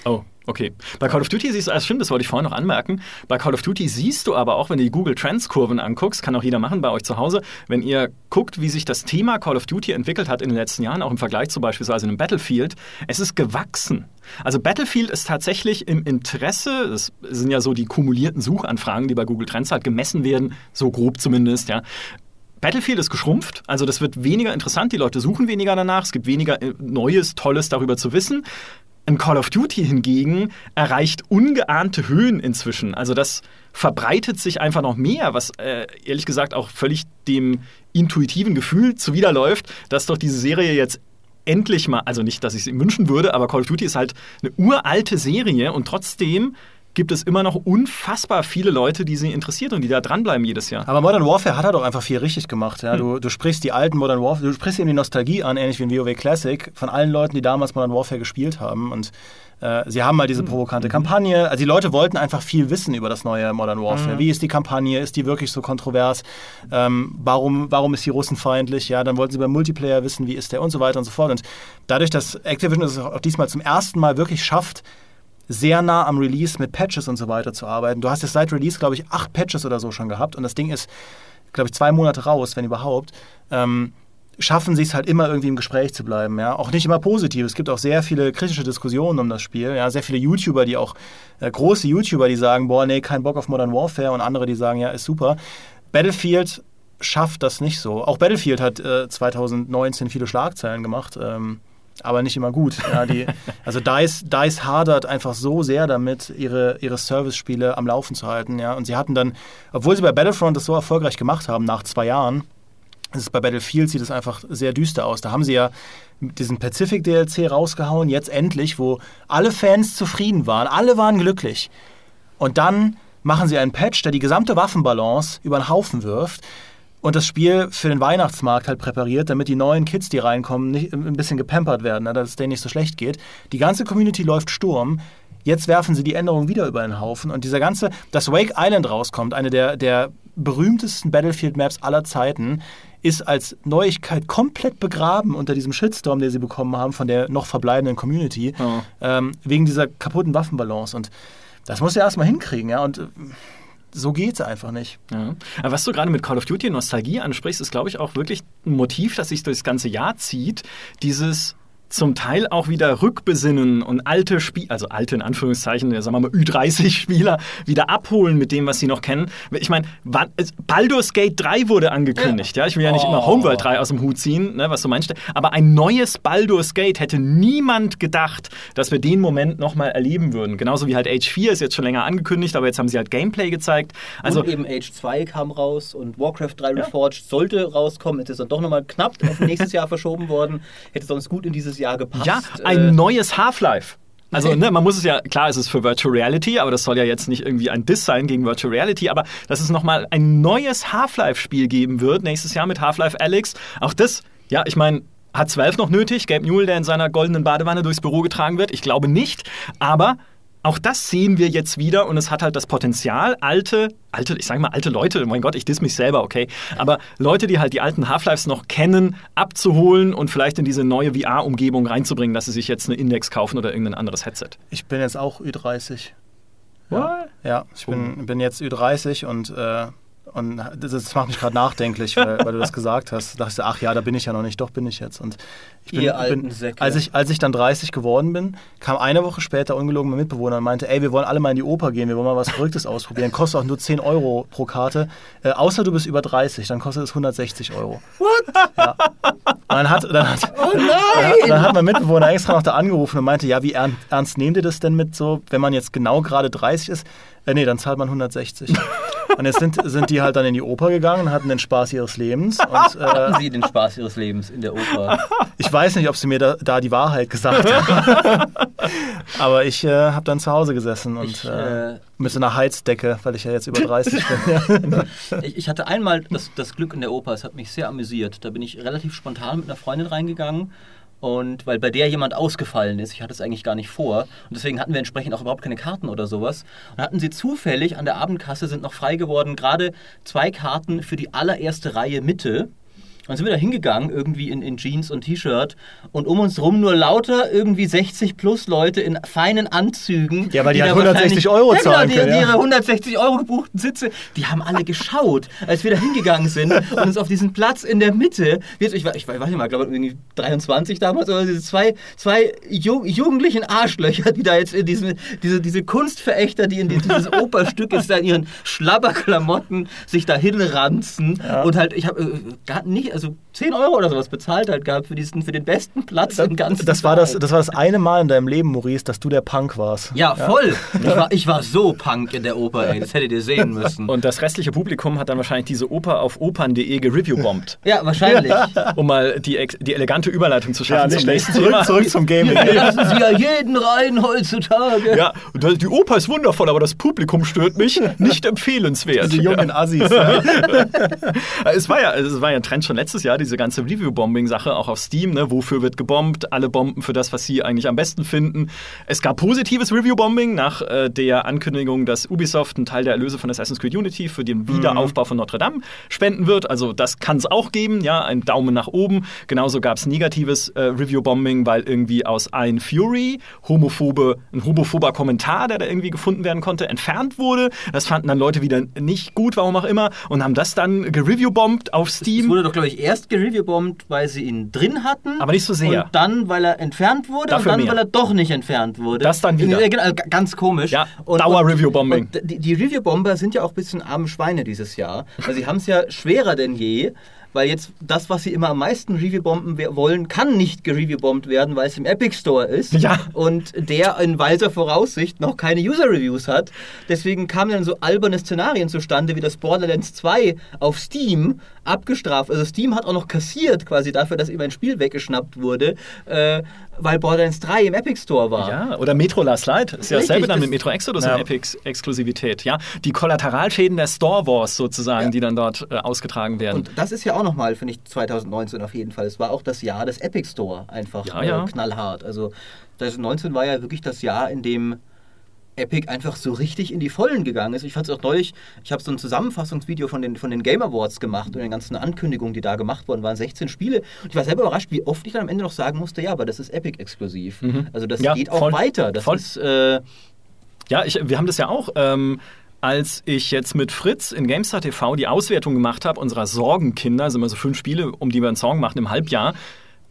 Oh, okay. Bei Call of Duty siehst du, ah, stimmt, das wollte ich vorhin noch anmerken. Bei Call of Duty siehst du aber auch, wenn du die Google Trends Kurven anguckst, kann auch jeder machen bei euch zu Hause, wenn ihr guckt, wie sich das Thema Call of Duty entwickelt hat in den letzten Jahren, auch im Vergleich zu beispielsweise einem Battlefield, es ist gewachsen. Also Battlefield ist tatsächlich im Interesse, das sind ja so die kumulierten Suchanfragen, die bei Google Trends halt gemessen werden, so grob zumindest, ja. Battlefield ist geschrumpft, also das wird weniger interessant, die Leute suchen weniger danach, es gibt weniger äh, Neues, Tolles darüber zu wissen. Ein Call of Duty hingegen erreicht ungeahnte Höhen inzwischen. Also das verbreitet sich einfach noch mehr, was äh, ehrlich gesagt auch völlig dem intuitiven Gefühl zuwiderläuft, dass doch diese Serie jetzt endlich mal, also nicht, dass ich es ihm wünschen würde, aber Call of Duty ist halt eine uralte Serie und trotzdem gibt es immer noch unfassbar viele Leute, die sie interessiert und die da dranbleiben jedes Jahr. Aber Modern Warfare hat er doch einfach viel richtig gemacht. Hm. Ja? Du, du sprichst die alten Modern Warfare, du sprichst eben die Nostalgie an, ähnlich wie in WoW Classic, von allen Leuten, die damals Modern Warfare gespielt haben. Und äh, sie haben mal diese Hm. provokante Kampagne. Also die Leute wollten einfach viel wissen über das neue Modern Warfare. Mhm. Wie ist die Kampagne? Ist die wirklich so kontrovers? Ähm, warum, warum ist sie russenfeindlich? Ja, dann wollten sie beim Multiplayer wissen, wie ist der und so weiter und so fort. Und dadurch, dass Activision es auch diesmal zum ersten Mal wirklich schafft, sehr nah am Release mit Patches und so weiter zu arbeiten. Du hast jetzt seit Release, glaube ich, acht Patches oder so schon gehabt und das Ding ist, glaube ich, zwei Monate raus, wenn überhaupt. Ähm, schaffen sie es halt immer irgendwie im Gespräch zu bleiben. Ja? Auch nicht immer positiv. Es gibt auch sehr viele kritische Diskussionen um das Spiel. Ja? Sehr viele YouTuber, die auch, äh, große YouTuber, die sagen, boah, nee, kein Bock auf Modern Warfare und andere, die sagen, ja, ist super. Battlefield schafft das nicht so. Auch Battlefield hat äh, 2019 viele Schlagzeilen gemacht. Ähm, aber nicht immer gut. Ja, die, also DICE, DICE hadert einfach so sehr damit, ihre, ihre Service-Spiele am Laufen zu halten. Ja. Und sie hatten dann, obwohl sie bei Battlefront das so erfolgreich gemacht haben, nach zwei Jahren, es ist bei Battlefield sieht es einfach sehr düster aus. Da haben sie ja diesen Pacific DLC rausgehauen, jetzt endlich, wo alle Fans zufrieden waren, alle waren glücklich. Und dann machen sie einen Patch, der die gesamte Waffenbalance über den Haufen wirft und das Spiel für den Weihnachtsmarkt halt präpariert, damit die neuen Kids, die reinkommen, nicht, ein bisschen gepampert werden, ne, dass es denen nicht so schlecht geht. Die ganze Community läuft Sturm. Jetzt werfen sie die Änderungen wieder über den Haufen und dieser ganze, dass Wake Island rauskommt, eine der, der berühmtesten Battlefield-Maps aller Zeiten, ist als Neuigkeit komplett begraben unter diesem Shitstorm, den sie bekommen haben von der noch verbleibenden Community, Oh. ähm, wegen dieser kaputten Waffenbalance. Und das muss er erstmal hinkriegen, ja. Und äh, so geht's einfach nicht. Ja. Aber was du gerade mit Call of Duty Nostalgie ansprichst, ist, glaube ich, auch wirklich ein Motiv, das sich durchs ganze Jahr zieht. Dieses zum Teil auch wieder rückbesinnen und alte Spiele, also alte in Anführungszeichen, ja, sagen wir mal Ü30-Spieler, wieder abholen mit dem, was sie noch kennen. Ich meine, es- Baldur's Gate 3 wurde angekündigt, ja. Ich will ja nicht Oh. immer Homeworld 3 aus dem Hut ziehen, ne, was du meinst. Aber ein neues Baldur's Gate hätte niemand gedacht, dass wir den Moment nochmal erleben würden. Genauso wie halt Age 4 ist jetzt schon länger angekündigt, aber jetzt haben sie halt Gameplay gezeigt. Also und eben Age 2 kam raus und Warcraft 3 Reforged sollte rauskommen, ist dann doch nochmal knapp auf nächstes Jahr verschoben worden, hätte sonst gut in dieses Jahr gepasst. Ja, ein Äh, neues Half-Life. Also, ne, man muss es ja, klar, es ist für Virtual Reality, aber das soll ja jetzt nicht irgendwie ein Diss sein gegen Virtual Reality, aber dass es nochmal ein neues Half-Life-Spiel geben wird, nächstes Jahr mit Half-Life Alyx. Auch das, ja, ich meine, hat 12 noch nötig? Gabe Newell, der in seiner goldenen Badewanne durchs Büro getragen wird? Ich glaube nicht, aber auch das sehen wir jetzt wieder und es hat halt das Potenzial, alte, alte, ich sage mal alte Leute, mein Gott, ich diss mich selber, okay, aber Leute, die halt die alten Half-Lives noch kennen, abzuholen und vielleicht in diese neue VR-Umgebung reinzubringen, dass sie sich jetzt eine Index kaufen oder irgendein anderes Headset. Ich bin jetzt auch Ü30. What? Ja, ich bin, bin jetzt Ü30 und, äh, und das, das macht mich gerade nachdenklich, weil, weil du das gesagt hast. Da dachte ich, ach ja, da bin ich ja noch nicht, doch bin ich jetzt. Und ich bin, Ihr alten bin, Säcke. als, ich, als ich dann 30 geworden bin, kam eine Woche später ungelogen mein Mitbewohner und meinte, ey, wir wollen alle mal in die Oper gehen, wir wollen mal was Verrücktes ausprobieren. Kostet auch nur 10 Euro pro Karte. Äh, außer du bist über 30, dann kostet es 160 Euro. What? Ja. Und dann hat, dann hat, Oh nein! dann hat mein Mitbewohner extra noch da angerufen und meinte, ja, wie ern, ernst nehmt ihr das denn mit so, wenn man jetzt genau gerade 30 ist? Äh, nee, dann zahlt man 160. Und jetzt sind, sind die halt dann in die Oper gegangen, hatten den Spaß ihres Lebens. Und, äh, Hatten Sie den Spaß Ihres Lebens in der Oper? ich weiß nicht, ob sie mir da, da die Wahrheit gesagt haben. Aber ich äh, habe dann zu Hause gesessen und Ich, äh, äh, mit so einer Heizdecke, weil ich ja jetzt über 30 bin. Ich, ich hatte einmal das, das Glück in der Oper, es hat mich sehr amüsiert. Da bin ich relativ spontan mit einer Freundin reingegangen. Und weil bei der jemand ausgefallen ist, ich hatte es eigentlich gar nicht vor. Und deswegen hatten wir entsprechend auch überhaupt keine Karten oder sowas. Und hatten sie zufällig an der Abendkasse sind noch frei geworden, gerade zwei Karten für die allererste Reihe Mitte. Dann sind wir da hingegangen, irgendwie in, in Jeans und T-Shirt und um uns rum nur lauter irgendwie 60 plus Leute in feinen Anzügen. Ja, weil die halt da 160 wahrscheinlich- Euro ja, genau, zahlen die, können, die ja. ihre 160 Euro gebuchten Sitze, die haben alle geschaut, als wir da hingegangen sind und uns auf diesen Platz in der Mitte, ich war, ich ich weiß nicht mal, glaube irgendwie 23 damals, oder diese zwei, zwei Ju jugendlichen Arschlöcher, die da jetzt in diesem, diese, diese Kunstverächter, die in die- dieses Operstück jetzt da in ihren Schlabberklamotten sich da hinranzen und halt, ich habe äh, gar nicht, also 10 Euro oder sowas bezahlt halt gehabt für, diesen, für den besten Platz im ganzen Das war das, das war das eine Mal in deinem Leben, Maurice, dass du der Punk warst. Ja, voll. Ich, war, ich war so Punk in der Oper, ey. Das hättet ihr sehen müssen. Und das restliche Publikum hat dann wahrscheinlich diese Oper auf opern.de gereviewbombt. Ja, wahrscheinlich. Um mal die, die elegante Überleitung zu schaffen zum nächsten Zurück, Thema. zurück zum Gaming. Wir lassen sie ja jeden rein heutzutage. Ja, die Oper ist wundervoll, aber das Publikum stört mich. Nicht empfehlenswert. Die jungen Assis. Es war ja, es war ja ein Trend schon letztes Jahr, diese ganze Review-Bombing-Sache, auch auf Steam, ne? Wofür wird gebombt? Alle bomben für das, was sie eigentlich am besten finden. Es gab positives Review-Bombing nach äh, der Ankündigung, dass Ubisoft einen Teil der Erlöse von Assassin's Creed Unity für den Wiederaufbau von Notre Dame spenden wird. Also das kann es auch geben, ja, ein Daumen nach oben. Genauso gab es negatives äh, Review-Bombing, weil irgendwie aus ein Fury homophobe, ein homophober Kommentar, der da irgendwie gefunden werden konnte, entfernt wurde. Das fanden dann Leute wieder nicht gut, warum auch immer, und haben das dann gereview-bombt auf Es Steam. wurde doch, glaube ich, erst gereviewbombt, weil sie ihn drin hatten. Aber nicht so sehr. Und dann, weil er entfernt wurde. Dafür und dann, mehr. weil er doch nicht entfernt wurde. Das dann wieder. Ja, genau, ganz komisch. Ja, Und- Dauer-Review-Bombing. und Die, die Review-Bomber sind ja auch ein bisschen arme Schweine dieses Jahr. Weil sie haben es ja schwerer denn je. Weil jetzt das, was sie immer am meisten Review-Bomben wollen, kann nicht gereviewbombt werden, weil es im Epic Store ist. Ja. Und der in weiser Voraussicht noch keine User-Reviews hat. Deswegen kamen dann so alberne Szenarien zustande, wie das Borderlands 2 auf Steam abgestraft. Also Steam hat auch noch kassiert quasi dafür, dass ihm ein Spiel weggeschnappt wurde, äh, weil Borderlands 3 im Epic Store war. Ja, oder Metro Last Light. Ist ja dasselbe dann mit Metro Exodus Ja. und Epics Exklusivität. Ja, die Kollateralschäden der Store Wars sozusagen, Ja. die dann dort äh, ausgetragen werden. Und das ist ja auch nochmal, finde ich, 2019 auf jeden Fall. Es war auch das Jahr des Epic Store einfach Ja, ja. Äh, knallhart. Also 2019 war ja wirklich das Jahr, in dem Epic einfach so richtig in die Vollen gegangen ist. Ich fand es auch neulich, ich habe so ein Zusammenfassungsvideo von den, von den Game Awards gemacht und den ganzen Ankündigungen, die da gemacht wurden, waren 16 Spiele. Und ich war selber überrascht, wie oft ich dann am Ende noch sagen musste, ja, aber das ist Epic-exklusiv. Mhm. Also das Ja, geht auch voll. weiter. Das Voll. ist... Äh, Ja, ich, wir haben das ja auch. Ähm, als ich jetzt mit Fritz in GameStar TV die Auswertung gemacht habe, unserer Sorgenkinder, also immer so fünf Spiele, um die wir einen Song machen im Halbjahr,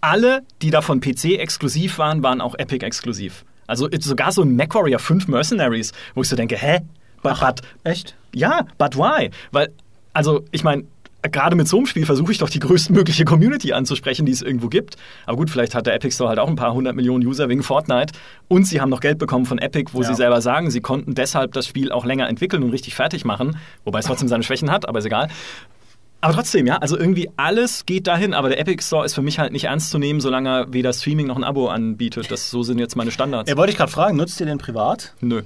alle, die davon PC exklusiv waren, waren auch Epic exklusiv. Also sogar so ein MacWarrior 5 Mercenaries, wo ich so denke, hä? But, but, Echt? ja, but why? Weil, also, ich meine, gerade mit so einem Spiel versuche ich doch die größtmögliche Community anzusprechen, die es irgendwo gibt. Aber gut, vielleicht hat der Epic Store halt auch ein paar hundert Millionen User wegen Fortnite. Und sie haben noch Geld bekommen von Epic, wo Ja. sie selber sagen, sie konnten deshalb das Spiel auch länger entwickeln und richtig fertig machen. Wobei es trotzdem seine Schwächen hat, aber ist egal. Aber trotzdem, ja, also irgendwie alles geht dahin, aber der Epic Store ist für mich halt nicht ernst zu nehmen, solange er weder Streaming noch ein Abo anbietet. Das, so sind jetzt meine Standards. Ja, wollte ich gerade fragen, nutzt ihr den privat? Nö,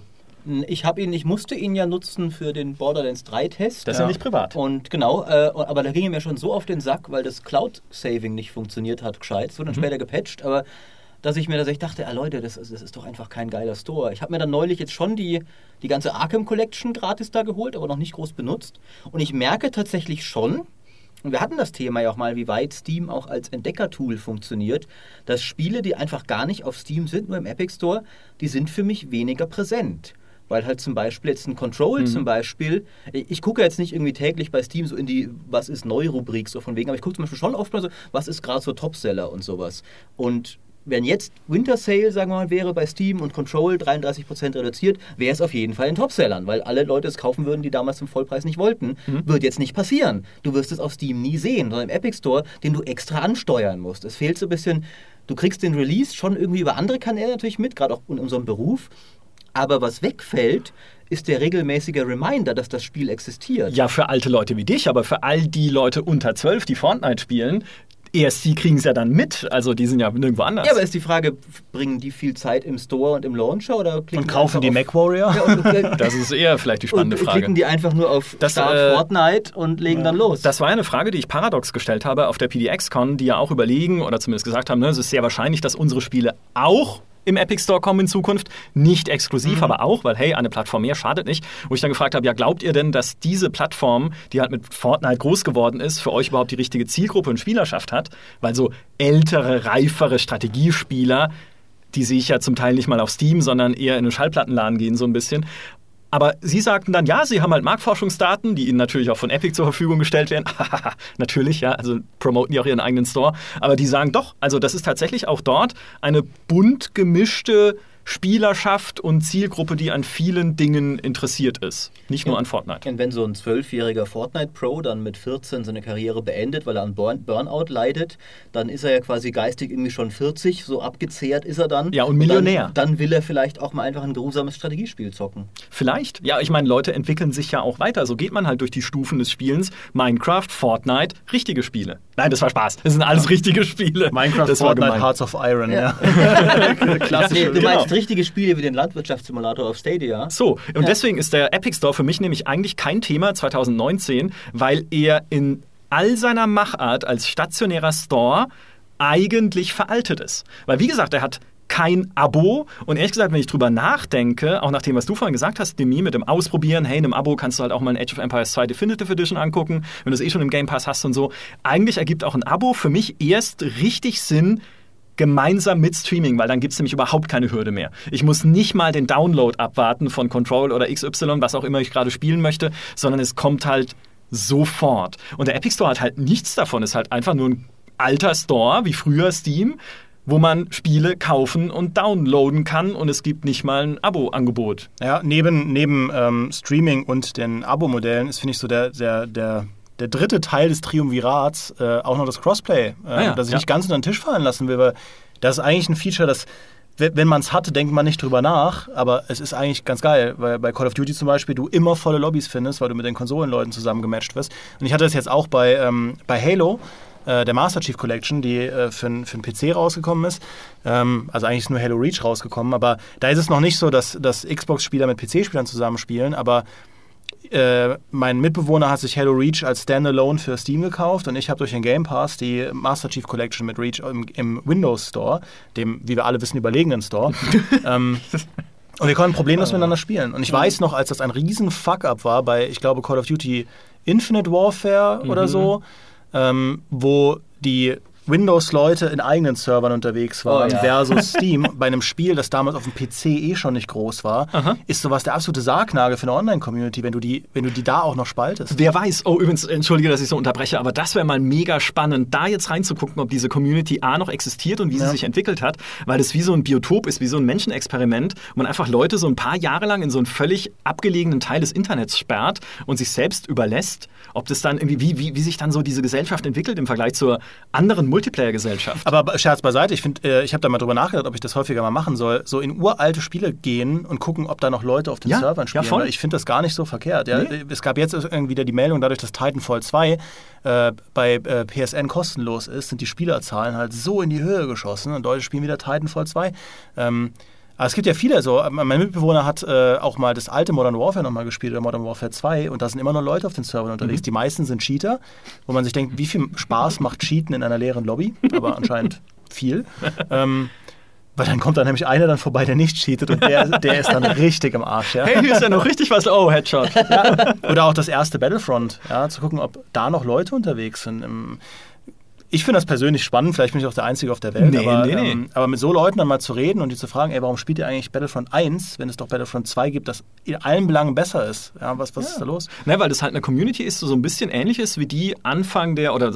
ich habe ihn, ich musste ihn ja nutzen für den Borderlands 3 Test. das ist ja nicht privat. Und genau, äh, aber da ging er mir schon so auf den Sack, weil das Cloud-Saving nicht funktioniert hat, gescheit. Es wurde dann später gepatcht, aber dass ich mir tatsächlich dachte, ah, Leute, das, ist- das ist doch einfach kein geiler Store. Ich habe mir dann neulich jetzt schon die, die ganze Arkham Collection gratis da geholt, aber noch nicht groß benutzt. Und ich merke tatsächlich schon, und wir hatten das Thema ja auch mal, wie weit Steam auch als Entdeckertool funktioniert, dass Spiele, die einfach gar nicht auf Steam sind, nur im Epic Store, die sind für mich weniger präsent. Weil halt zum Beispiel jetzt ein Control zum Beispiel, ich ich gucke jetzt nicht irgendwie täglich bei Steam so in die Was ist Neu-Rubrik so von wegen, aber ich gucke zum Beispiel schon oft mal so, was ist gerade so Topseller und sowas. Und wenn jetzt Winter Sale, sagen wir mal, wäre bei Steam und Control 33% reduziert, wäre es auf jeden Fall in Topsellern, weil alle Leute es kaufen würden, die damals zum Vollpreis nicht wollten. Wird jetzt nicht passieren. Du wirst es auf Steam nie sehen, sondern im Epic Store, den du extra ansteuern musst. Es fehlt so ein bisschen, du kriegst den Release schon irgendwie über andere Kanäle natürlich mit, gerade auch in unserem Beruf. Aber was wegfällt, ist der regelmäßige Reminder, dass das Spiel existiert. Ja, für alte Leute wie dich, aber für all die Leute unter 12, die Fortnite spielen, erst die kriegen es ja dann mit. Also die sind ja nirgendwo anders. Ja, aber ist die Frage, bringen die viel Zeit im Store und im Launcher oder klicken Und kaufen die MacWarrior? ja, und, äh, das ist eher vielleicht die spannende und Frage. klicken die einfach nur auf Das, Start äh, Fortnite und legen dann los. Das war ja eine Frage, die ich Paradox gestellt habe auf der PDX-Con, die ja auch überlegen oder zumindest gesagt haben, ne, es ist sehr wahrscheinlich, dass unsere Spiele auch im Epic Store kommen in Zukunft. Nicht exklusiv, Mhm. aber auch, weil hey, eine Plattform mehr schadet nicht. Wo ich dann gefragt habe, ja, glaubt ihr denn, dass diese Plattform, die halt mit Fortnite groß geworden ist, für euch überhaupt die richtige Zielgruppe und Spielerschaft hat? Weil so ältere, reifere Strategiespieler, die sehe ich ja zum Teil nicht mal auf Steam, sondern eher in einen Schallplattenladen gehen so ein bisschen. Aber Sie sagten dann, ja, Sie haben halt Marktforschungsdaten, die Ihnen natürlich auch von Epic zur Verfügung gestellt werden. natürlich, ja, also promoten die auch Ihren eigenen Store. Aber die sagen doch, also das ist tatsächlich auch dort eine bunt gemischte Spielerschaft und Zielgruppe, die an vielen Dingen interessiert ist. Nicht nur an Fortnite. Und wenn so ein zwölfjähriger Fortnite-Pro dann mit 14 seine Karriere beendet, weil er an Burn Burnout leidet, dann ist er ja quasi geistig irgendwie schon 40, so abgezehrt ist er dann. Ja, und Millionär. Dann, dann will er vielleicht auch mal einfach ein geruhsames Strategiespiel zocken. Vielleicht. Ja, ich meine, Leute entwickeln sich ja auch weiter. So geht man halt durch die Stufen des Spielens. Minecraft, Fortnite, richtige Spiele. Nein, das war Spaß. Das sind alles richtige Spiele. Minecraft, das war Fortnite. Hearts of Iron, ja. Klassisch. Nee, du genau. Richtige Spiele wie den Landwirtschaftssimulator auf Stadia? So, und Ja. deswegen ist der Epic Store für mich nämlich eigentlich kein Thema 2019, weil er in all seiner Machart als stationärer Store eigentlich veraltet ist. Weil, wie gesagt, er hat kein Abo und ehrlich gesagt, wenn ich drüber nachdenke, auch nach dem, was du vorhin gesagt hast, Demi, mit dem Ausprobieren, hey, in einem Abo kannst du halt auch mal ein Age of Empires 2 Definitive Edition angucken, wenn du es eh schon im Game Pass hast und so. Eigentlich ergibt auch ein Abo für mich erst richtig Sinn, gemeinsam mit Streaming, weil dann gibt es nämlich überhaupt keine Hürde mehr. Ich muss nicht mal den Download abwarten von Control oder XY, was auch immer ich gerade spielen möchte, sondern es kommt halt sofort. Und der Epic Store hat halt nichts davon, ist halt einfach nur ein alter Store, wie früher Steam, wo man Spiele kaufen und downloaden kann und es gibt nicht mal ein Abo-Angebot. Ja, neben, neben ähm, Streaming und den Abo-Modellen ist, finde ich, so der, der, der, der dritte Teil des Triumvirats äh, auch noch das Crossplay, äh, Ah ja, das ich ja. nicht ganz unter den Tisch fallen lassen will, weil das ist eigentlich ein Feature, das, we- wenn man es hat, denkt man nicht drüber nach, aber es ist eigentlich ganz geil, weil bei Call of Duty zum Beispiel du immer volle Lobbys findest, weil du mit den Konsolenleuten zusammen gematcht wirst. Und ich hatte das jetzt auch bei, ähm, bei Halo, äh, der Master Chief Collection, die äh, für, für den PC rausgekommen ist. Ähm, also eigentlich ist nur Halo Reach rausgekommen, aber da ist es noch nicht so, dass, dass Xbox-Spieler mit PC-Spielern zusammenspielen, aber äh, mein Mitbewohner hat sich Halo Reach als Standalone für Steam gekauft und ich habe durch den Game Pass die Master Chief Collection mit Reach im, im Windows Store, dem, wie wir alle wissen, überlegenen Store. ähm, und wir konnten problemlos miteinander spielen. Und ich weiß noch, als das ein riesen Fuck-up war bei, ich glaube, Call of Duty Infinite Warfare oder so, ähm, wo die Windows-Leute in eigenen Servern unterwegs waren Oh ja. versus Steam bei einem Spiel, das damals auf dem PC eh schon nicht groß war, ist sowas der absolute Sargnagel für eine Online-Community, wenn du die, wenn du die da auch noch spaltest. Wer weiß, oh übrigens, entschuldige, dass ich so unterbreche, aber das wäre mal mega spannend, da jetzt reinzugucken, ob diese Community A noch existiert und wie sie Ja. sich entwickelt hat, weil das wie so ein Biotop ist, wie so ein Menschenexperiment, wo man einfach Leute so ein paar Jahre lang in so einen völlig abgelegenen Teil des Internets sperrt und sich selbst überlässt, ob das dann irgendwie, wie, wie, wie sich dann so diese Gesellschaft entwickelt im Vergleich zur anderen Multiplayer-Gesellschaft. Aber Scherz beiseite, ich finde, äh, ich habe da mal drüber nachgedacht, ob ich das häufiger mal machen soll. So in uralte Spiele gehen und gucken, ob da noch Leute auf den Ja, Servern ja, spielen. voll. Weil ich finde das gar nicht so verkehrt. Ja? Nee. Es gab jetzt irgendwie wieder die Meldung, dadurch, dass Titanfall 2 äh, bei äh, PSN kostenlos ist, sind die Spielerzahlen halt so in die Höhe geschossen und Leute spielen wieder Titanfall 2. Ähm, aber es gibt ja viele so. Mein Mitbewohner hat äh, auch mal das alte Modern Warfare nochmal gespielt oder Modern Warfare 2 und da sind immer noch Leute auf den Servern unterwegs. Die meisten sind Cheater, wo man sich denkt, wie viel Spaß macht Cheaten in einer leeren Lobby? Aber anscheinend viel. ähm, weil dann kommt da nämlich einer dann vorbei, der nicht cheatet und der, der ist dann richtig im Arsch. Ja? hey, hier ist ja noch richtig was. Oh, Headshot. Oder auch das erste Battlefront, ja, zu gucken, ob da noch Leute unterwegs sind. Im, ich finde das persönlich spannend, vielleicht bin ich auch der Einzige auf der Welt, Nee, aber, nee, nee. Ähm, aber mit so Leuten dann mal zu reden und die zu fragen, ey, warum spielt ihr eigentlich Battlefront 1, wenn es doch Battlefront 2 gibt, das in allen Belangen besser ist? Ja, was, was ist da los? Ne, weil das halt eine Community ist, so so ein bisschen ähnlich ist wie die Anfang der, oder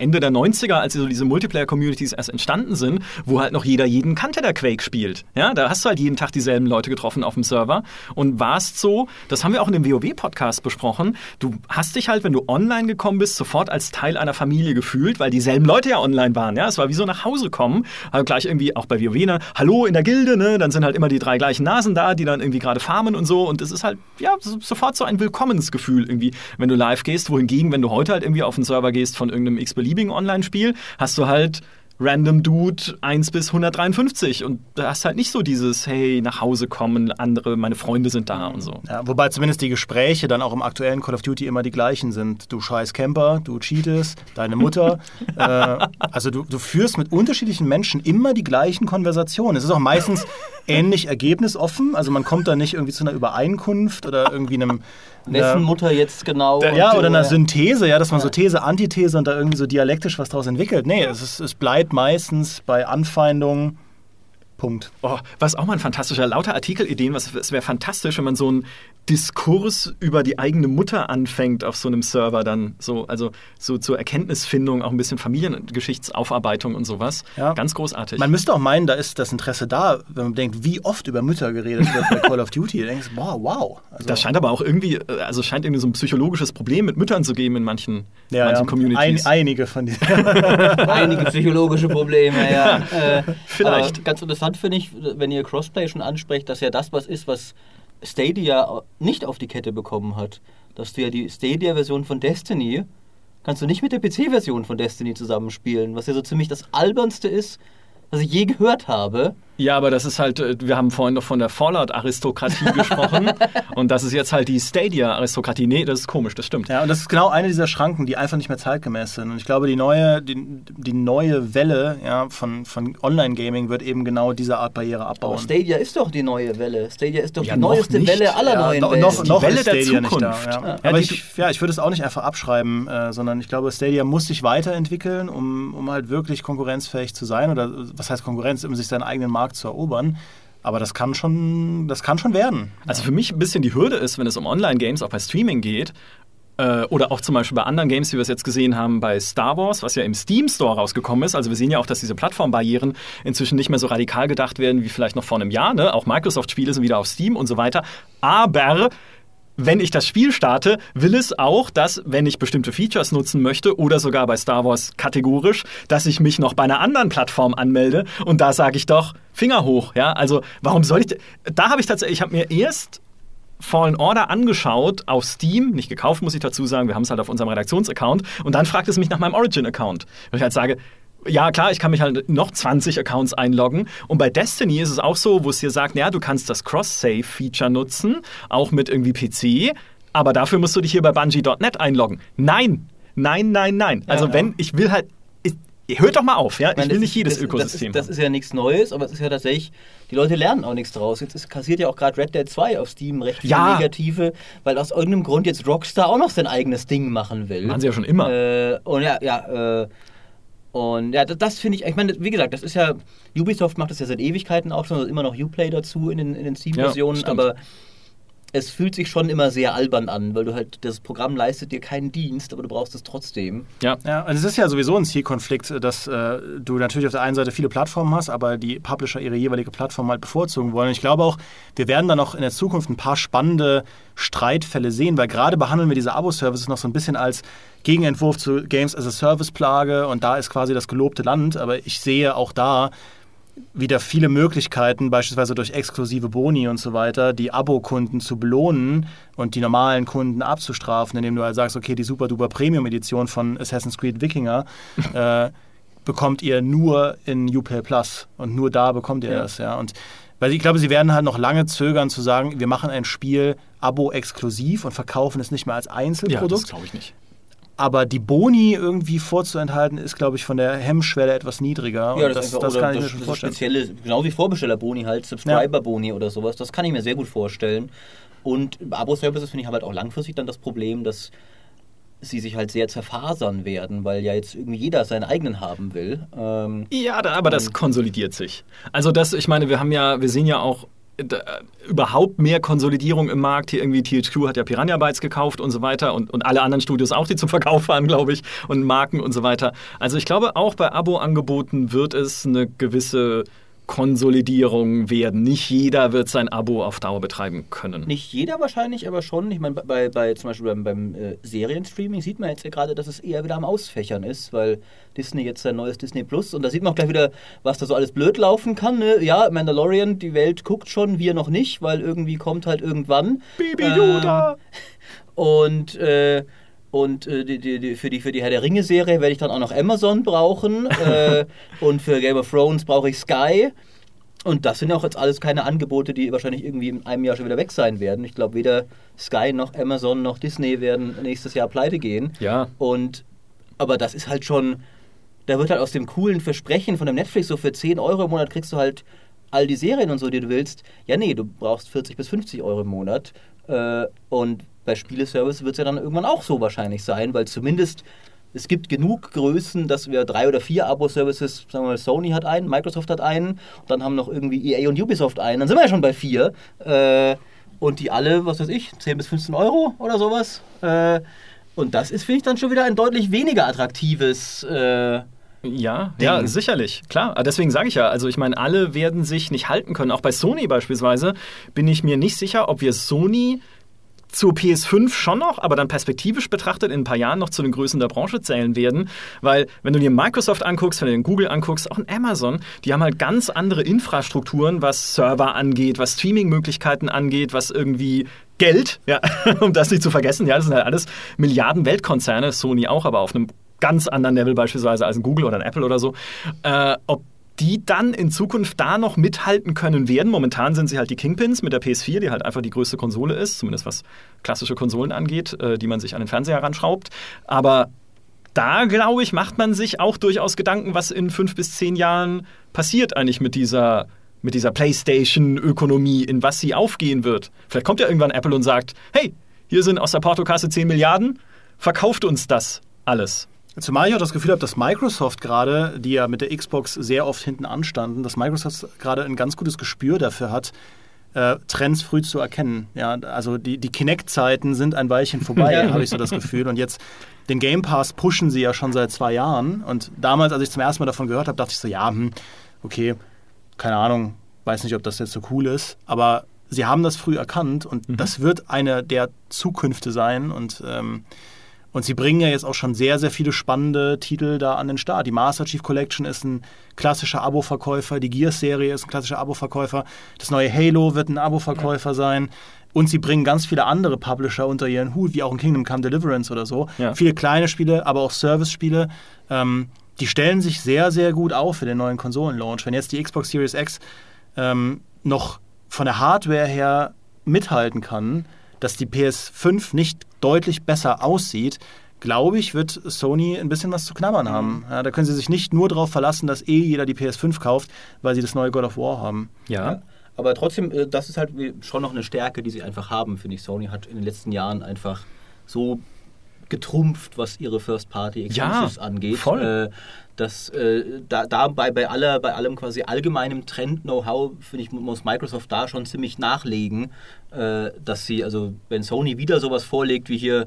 Ende der 90er, als so diese Multiplayer-Communities erst entstanden sind, wo halt noch jeder jeden kannte, der Quake spielt. Ja, da hast du halt jeden Tag dieselben Leute getroffen auf dem Server und warst so, das haben wir auch in dem WoW-Podcast besprochen, du hast dich halt, wenn du online gekommen bist, sofort als Teil einer Familie gefühlt, weil dieselben dieselben Leute ja online waren. Ja, es war wie so nach Hause kommen. Also gleich irgendwie auch bei ne? Hallo in der Gilde, ne? Dann sind halt immer die drei gleichen Nasen da, die dann irgendwie gerade farmen und so. Und es ist halt, ja, sofort so ein Willkommensgefühl irgendwie, wenn du live gehst. Wohingegen, wenn du heute halt irgendwie auf den Server gehst von irgendeinem x-beliebigen Online-Spiel, hast du halt Random Dude 1 bis 153 und da hast halt nicht so dieses, hey, nach Hause kommen, andere, meine Freunde sind da und so. Ja, wobei zumindest die Gespräche dann auch im aktuellen Call of Duty immer die gleichen sind. Du scheiß Camper, du cheatest, deine Mutter. äh, also du, du führst mit unterschiedlichen Menschen immer die gleichen Konversationen. Es ist auch meistens ähnlich ergebnisoffen, also man kommt da nicht irgendwie zu einer Übereinkunft oder irgendwie einem Wessen Mutter jetzt genau? Ja, oder einer Synthese, ja, dass man so These, Antithese und da irgendwie so dialektisch was draus entwickelt. Nee, es, ist, es bleibt meistens bei Anfeindungen Punkt. Oh, was auch mal ein fantastischer, lauter Artikelideen, was es wäre fantastisch, wenn man so einen Diskurs über die eigene Mutter anfängt auf so einem Server dann so, also so zur Erkenntnisfindung, auch ein bisschen Familiengeschichtsaufarbeitung und sowas. Ja. Ganz großartig. Man müsste auch meinen, da ist das Interesse da, wenn man denkt, wie oft über Mütter geredet wird bei Call of Duty. Du denkst, wow, wow. Also das scheint aber auch irgendwie, also scheint irgendwie so ein psychologisches Problem mit Müttern zu geben in manchen, ja, manchen ja. Communities. Ein, einige von diesen. einige psychologische Probleme, ja. Äh, Vielleicht. ganz interessant finde ich, wenn ihr Crossplay schon ansprecht, dass ja das was ist, was Stadia nicht auf die Kette bekommen hat. Dass du ja die Stadia-Version von Destiny kannst du nicht mit der PC-Version von Destiny zusammenspielen, was ja so ziemlich das albernste ist, was ich je gehört habe. Ja, aber das ist halt, äh, wir haben vorhin noch von der Fallout-Aristokratie gesprochen und das ist jetzt halt die Stadia-Aristokratie. Nee, das ist komisch, das stimmt. Ja, und das ist genau eine dieser Schranken, die einfach nicht mehr zeitgemäß sind. Und ich glaube, die neue, die, die neue Welle ja, von, von Online-Gaming wird eben genau diese Art Barriere abbauen. Aber Stadia ist doch die neue Welle. Stadia ist doch ja, die neueste nicht. Welle aller ja, neuen no, Wellen. Noch, die noch Welle ist der Zukunft. nicht da. Ja. Aber ich, ja, ich würde es auch nicht einfach abschreiben, äh, sondern ich glaube, Stadia muss sich weiterentwickeln, um, um halt wirklich konkurrenzfähig zu sein. Oder was heißt Konkurrenz, um sich seinen eigenen Markt zu erobern. Aber das kann schon, das kann schon werden. Also für mich ein bisschen die Hürde ist, wenn es um Online-Games, auch bei Streaming geht, äh, oder auch zum Beispiel bei anderen Games, wie wir es jetzt gesehen haben bei Star Wars, was ja im Steam Store rausgekommen ist. Also wir sehen ja auch, dass diese Plattformbarrieren inzwischen nicht mehr so radikal gedacht werden wie vielleicht noch vor einem Jahr. Ne? Auch Microsoft-Spiele sind wieder auf Steam und so weiter. Aber wenn ich das Spiel starte, will es auch, dass, wenn ich bestimmte Features nutzen möchte oder sogar bei Star Wars kategorisch, dass ich mich noch bei einer anderen Plattform anmelde. Und da sage ich doch, Finger hoch. Ja, also warum soll ich. Da habe ich tatsächlich, ich habe mir erst Fallen Order angeschaut auf Steam, nicht gekauft, muss ich dazu sagen, wir haben es halt auf unserem Redaktionsaccount und dann fragt es mich nach meinem Origin-Account. Weil ich halt sage, ja, klar, ich kann mich halt noch 20 Accounts einloggen. Und bei Destiny ist es auch so, wo es dir sagt, ja, du kannst das Cross-Save-Feature nutzen, auch mit irgendwie PC, aber dafür musst du dich hier bei Bungie.net einloggen. Nein, nein, nein, nein. Also ja, wenn, ich will halt, ich, hört doch mal auf, ja, ich, meine, will nicht jedes das, Ökosystem. Das ist, das ist, ja nichts Neues, aber es ist ja tatsächlich, die Leute lernen auch nichts draus. Jetzt ist, kassiert ja auch gerade Red Dead 2 auf Steam recht viele Ja. Negative, weil aus irgendeinem Grund jetzt Rockstar auch noch sein eigenes Ding machen will. Machen sie ja schon immer. Äh, und ja, ja, äh, und ja, das, das finde ich, ich meine, wie gesagt, das ist ja, Ubisoft macht das ja seit Ewigkeiten auch schon, also immer noch Uplay dazu in den, in den Steam-Versionen, Ja, aber es fühlt sich schon immer sehr albern an, weil du halt, das Programm leistet dir keinen Dienst, aber du brauchst es trotzdem. ja. Ja, also es ist ja sowieso ein Zielkonflikt, dass äh, du natürlich auf der einen Seite viele Plattformen hast, aber die Publisher ihre jeweilige Plattform halt bevorzugen wollen. Und ich glaube auch, wir werden dann noch in der Zukunft ein paar spannende Streitfälle sehen, weil gerade behandeln wir diese Abo-Services noch so ein bisschen als Gegenentwurf zu Games as a Service-Plage und da ist quasi das gelobte Land, aber ich sehe auch da wieder viele Möglichkeiten, beispielsweise durch exklusive Boni und so weiter, die Abo-Kunden zu belohnen und die normalen Kunden abzustrafen, indem du halt sagst, okay, die super duper Premium-Edition von Assassin's Creed Wikinger äh, bekommt ihr nur in Uplay Plus und nur da bekommt ihr Ja. das, ja. Und weil ich glaube, sie werden halt noch lange zögern zu sagen, wir machen ein Spiel Abo-exklusiv und verkaufen es nicht mehr als Ja, das Einzelprodukt. glaube ich nicht. Aber die Boni irgendwie vorzuenthalten, ist, glaube ich, von der Hemmschwelle etwas niedriger. Ja, das, das, ist das, kann oder ich mir das, schon vorstellen. spezielle, genau wie Vorbestellerboni halt, Subscriber-Boni oder sowas, das kann ich mir sehr gut vorstellen. Und Abo-Services finde ich haben halt auch langfristig dann das Problem, dass sie sich halt sehr zerfasern werden, weil ja jetzt irgendwie jeder seinen eigenen haben will. Ähm, Ja, aber das konsolidiert sich. Also das, ich meine, wir haben ja, wir sehen ja auch überhaupt mehr Konsolidierung im Markt. Hier irgendwie THQ hat ja Piranha Bytes gekauft und so weiter und, und alle anderen Studios auch, die zum Verkauf waren, glaube ich, und Marken und so weiter. Also ich glaube, auch bei Abo-Angeboten wird es eine gewisse Konsolidierung werden. Nicht jeder wird sein Abo auf Dauer betreiben können. Nicht jeder wahrscheinlich, aber schon. Ich meine, bei, bei zum Beispiel beim, beim äh, Serienstreaming sieht man jetzt ja gerade, dass es eher wieder am Ausfächern ist, weil Disney jetzt sein neues Disney Plus und da sieht man auch gleich wieder, was da so alles blöd laufen kann. Ne? Ja, Mandalorian, die Welt guckt schon, wir noch nicht, weil irgendwie kommt halt irgendwann. Baby Yoda! Ähm, und äh, und äh, die, die, für, die, für die Herr der Ringe-Serie werde ich dann auch noch Amazon brauchen. äh, und für Game of Thrones brauche ich Sky. Und das sind auch jetzt alles keine Angebote, die wahrscheinlich irgendwie in einem Jahr schon wieder weg sein werden. Ich glaube, weder Sky noch Amazon noch Disney werden nächstes Jahr pleite gehen. Ja. Und aber das ist halt schon, da wird halt aus dem coolen Versprechen von dem Netflix so für 10 Euro im Monat kriegst du halt all die Serien und so, die du willst. Ja, nee, du brauchst 40 bis 50 Euro im Monat. Äh, und bei Spieleservice wird es ja dann irgendwann auch so wahrscheinlich sein, weil zumindest es gibt genug Größen, dass wir drei oder vier Abo-Services, sagen wir mal, Sony hat einen, Microsoft hat einen, dann haben noch irgendwie EA und Ubisoft einen, dann sind wir ja schon bei vier. Äh, und die alle, was weiß ich, 10 bis 15 Euro oder sowas. Äh, und das ist, finde ich, dann schon wieder ein deutlich weniger attraktives. Äh, ja, ja, sicherlich, klar. Deswegen sage ich ja, also ich meine, alle werden sich nicht halten können. Auch bei Sony beispielsweise bin ich mir nicht sicher, ob wir Sony zur PS5 schon noch, aber dann perspektivisch betrachtet in ein paar Jahren noch zu den Größen der Branche zählen werden. Weil, wenn du dir Microsoft anguckst, wenn du dir Google anguckst, auch in Amazon, die haben halt ganz andere Infrastrukturen, was Server angeht, was Streaming-Möglichkeiten angeht, was irgendwie Geld, ja, um das nicht zu vergessen, ja, das sind halt alles Milliarden Weltkonzerne, Sony auch, aber auf einem ganz anderen Level beispielsweise als ein Google oder ein Apple oder so. Äh, ob die dann in Zukunft da noch mithalten können werden. Momentan sind sie halt die Kingpins mit der PS4, die halt einfach die größte Konsole ist, zumindest was klassische Konsolen angeht, äh, die man sich an den Fernseher ranschraubt. Aber da, glaube ich, macht man sich auch durchaus Gedanken, was in fünf bis zehn Jahren passiert eigentlich mit dieser, mit dieser PlayStation-Ökonomie, in was sie aufgehen wird. Vielleicht kommt ja irgendwann Apple und sagt, hey, hier sind aus der Portokasse 10 Milliarden, verkauft uns das alles. Zumal ich auch das Gefühl habe, dass Microsoft gerade, die ja mit der Xbox sehr oft hinten anstanden, dass Microsoft gerade ein ganz gutes Gespür dafür hat, äh, Trends früh zu erkennen. Ja, also die, die Kinect-Zeiten sind ein Weilchen vorbei, habe ich so das Gefühl. Und jetzt den Game Pass pushen sie ja schon seit zwei Jahren. Und damals, als ich zum ersten Mal davon gehört habe, dachte ich so, ja, hm, okay, keine Ahnung, weiß nicht, ob das jetzt so cool ist. Aber sie haben das früh erkannt und mhm. das wird eine der Zukünfte sein. Und ähm, und sie bringen ja jetzt auch schon sehr, sehr viele spannende Titel da an den Start. Die Master Chief Collection ist ein klassischer Abo-Verkäufer, die Gears-Serie ist ein klassischer Abo-Verkäufer, das neue Halo wird ein Abo-Verkäufer ja. sein. Und sie bringen ganz viele andere Publisher unter ihren Hut, wie auch in Kingdom Come Deliverance oder so. Ja. Viele kleine Spiele, aber auch Service-Spiele. Ähm, die stellen sich sehr, sehr gut auf für den neuen Konsolen-Launch. Wenn jetzt die Xbox Series X ähm, noch von der Hardware her mithalten kann, dass die PS5 nicht deutlich besser aussieht, glaube ich, wird Sony ein bisschen was zu knabbern haben. Mhm. Ja, da können sie sich nicht nur darauf verlassen, dass eh jeder die PS5 kauft, weil sie das neue God of War haben. Ja. ja. Aber trotzdem, äh, das ist halt schon noch eine Stärke, die sie einfach haben, finde ich. Sony hat in den letzten Jahren einfach so getrumpft, was ihre First Party Exclusives ja, angeht. Voll. Äh, dass äh, da, da bei, bei, aller, bei allem quasi allgemeinem Trend-Know-how, finde ich, muss Microsoft da schon ziemlich nachlegen, äh, dass sie, also wenn Sony wieder sowas vorlegt wie hier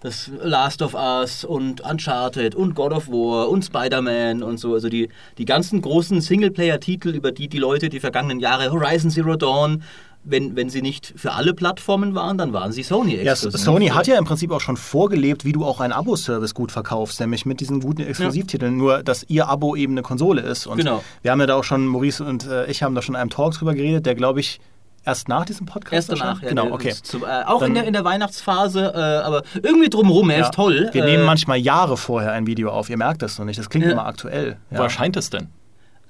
das Last of Us und Uncharted und God of War und Spider-Man und so, also die, die ganzen großen Singleplayer-Titel, über die die Leute die vergangenen Jahre, Horizon Zero Dawn, wenn, wenn sie nicht für alle Plattformen waren, dann waren sie Sony exklusiv. Ja, Sony hat ja im Prinzip auch schon vorgelebt, wie du auch einen Abo-Service gut verkaufst, nämlich mit diesen guten Exklusivtiteln, ja. nur dass ihr Abo eben eine Konsole ist. Und genau. wir haben ja da auch schon, Maurice und äh, ich haben da schon in einem Talk drüber geredet, der glaube ich Erst nach diesem Podcast? Erst danach, ja. Genau, okay. Zum, äh, auch in der, in der Weihnachtsphase, äh, aber irgendwie drumherum, er ja. ist toll. Wir äh, nehmen manchmal Jahre vorher ein Video auf, ihr merkt das noch nicht, das klingt immer aktuell. Ja. Wo erscheint es denn?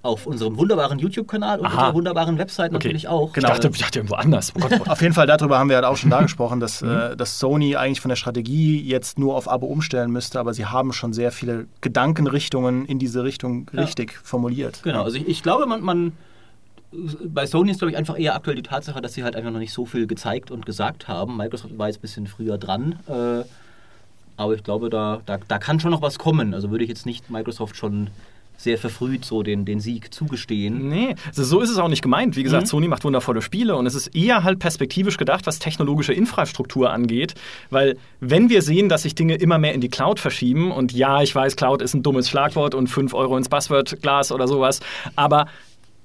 Auf unserem wunderbaren YouTube-Kanal und Aha. unserer wunderbaren Website okay. natürlich auch. Genau. Ich dachte, ich dachte irgendwo anders. Oh Gott, oh Auf jeden Fall, darüber haben wir halt auch schon da gesprochen, dass, mhm. äh, dass Sony eigentlich von der Strategie jetzt nur auf Abo umstellen müsste, aber sie haben schon sehr viele Gedankenrichtungen in diese Richtung ja. richtig formuliert. Genau, also ich, ich glaube, man, man bei Sony ist, glaube ich, einfach eher aktuell die Tatsache, dass sie halt einfach noch nicht so viel gezeigt und gesagt haben. Microsoft war jetzt ein bisschen früher dran. Äh, aber ich glaube, da, da, da kann schon noch was kommen. Also würde ich jetzt nicht Microsoft schon sehr verfrüht so den, den Sieg zugestehen. Nee, also so ist es auch nicht gemeint. Wie gesagt, mhm. Sony macht wundervolle Spiele und es ist eher halt perspektivisch gedacht, was technologische Infrastruktur angeht, weil wenn wir sehen, dass sich Dinge immer mehr in die Cloud verschieben und ja, ich weiß, Cloud ist ein dummes Schlagwort und 5 Euro ins Buzzword-Glas oder sowas, aber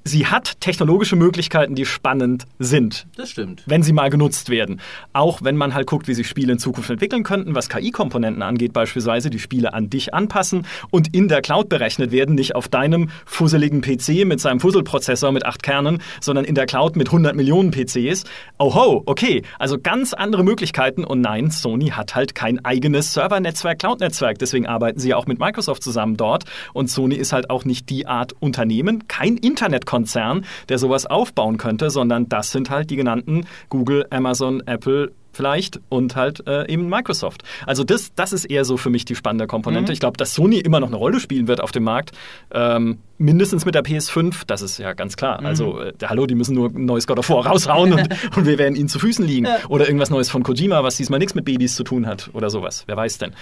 sie hat technologische Möglichkeiten, die spannend sind. Das stimmt. Wenn sie mal genutzt werden. Auch wenn man halt guckt, wie sich Spiele in Zukunft entwickeln könnten, was KI-Komponenten angeht, beispielsweise, die Spiele an dich anpassen und in der Cloud berechnet werden, nicht auf deinem fusseligen PC mit seinem Fusselprozessor mit acht Kernen, sondern in der Cloud mit 100 Millionen PCs. Oho, okay. Also ganz andere Möglichkeiten und nein, Sony hat halt kein eigenes Servernetzwerk, Cloud-Netzwerk. Deswegen arbeiten sie ja auch mit Microsoft zusammen dort und Sony ist halt auch nicht die Art Unternehmen, kein Internet Konzern, der sowas aufbauen könnte, sondern das sind halt die genannten Google, Amazon, Apple, vielleicht und halt äh, eben Microsoft. Also das, das ist eher so für mich die spannende Komponente. Mhm. Ich glaube, dass Sony immer noch eine Rolle spielen wird auf dem Markt, ähm, mindestens mit der PS5, das ist ja ganz klar. Mhm. Also äh, hallo, die müssen nur ein neues God of War raushauen und, und wir werden ihnen zu Füßen liegen. Ja. Oder irgendwas Neues von Kojima, was diesmal nichts mit Babys zu tun hat oder sowas. Wer weiß denn.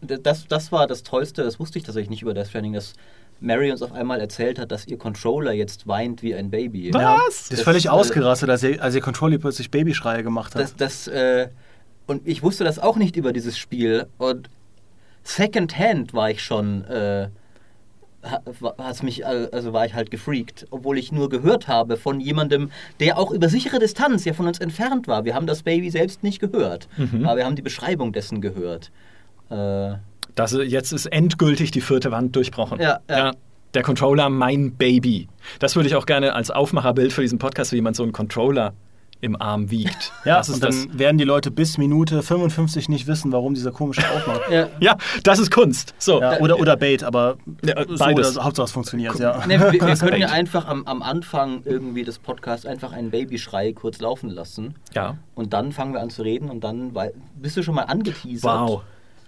Das, das war das Tollste, das wusste ich tatsächlich nicht über Death Stranding, dass Mary uns auf einmal erzählt hat, dass ihr Controller jetzt weint wie ein Baby. Was? Ja, die Das, ist völlig äh, ausgerastet, als ihr, als ihr Controller plötzlich Babyschreie gemacht hat. Das, das, äh, und ich wusste das auch nicht über dieses Spiel. Und Secondhand war ich schon, äh, hat's mich, also war ich halt gefreakt, obwohl ich nur gehört habe von jemandem, der auch über sichere Distanz ja von uns entfernt war. Wir haben das Baby selbst nicht gehört, aber wir haben die Beschreibung dessen gehört. Äh, das, jetzt ist endgültig die vierte Wand durchbrochen. Ja, ja. Der Controller, mein Baby. Das würde ich auch gerne als Aufmacherbild für diesen Podcast, wie jemand so einen Controller im Arm wiegt. ja, das ist und dann das. werden die Leute bis Minute 55 nicht wissen, warum dieser komische Aufmacht. ja. Ja, das ist Kunst. So. Ja, oder, oder Bait, aber Ja, so beides. oder so, Hauptsache es funktioniert, ja. Nee, wir, wir können ja einfach am, am Anfang irgendwie des Podcasts einfach einen Babyschrei kurz laufen lassen. Ja. Und dann fangen wir an zu reden und dann wei- bist du schon mal angeteasert. Wow.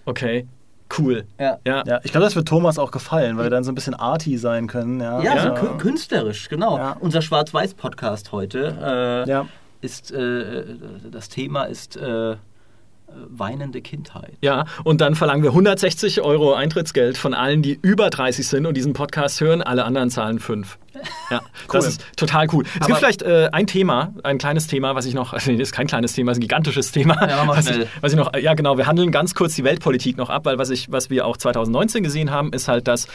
Okay. Cool. Ja. Ja. Ja, ich glaube, das wird Thomas auch gefallen, weil wir dann so ein bisschen arty sein können. Ja, Ja, Ja. so kü- künstlerisch, genau. Ja. Unser Schwarz-Weiß-Podcast heute äh, Ja. ist, äh, das Thema ist äh, weinende Kindheit. Ja, und dann verlangen wir 160 Euro Eintrittsgeld von allen, die über 30 sind und diesen Podcast hören. Alle anderen zahlen 5. Ja, das ist total cool. Es Aber- gibt vielleicht äh, ein Thema, ein kleines Thema, was ich noch, also, nee, das ist kein kleines Thema, es ist ein gigantisches Thema. Ja, was, ich, was ich noch, ja genau, wir handeln ganz kurz die Weltpolitik noch ab, weil was, ich, was wir auch 2019 gesehen haben, ist halt, dass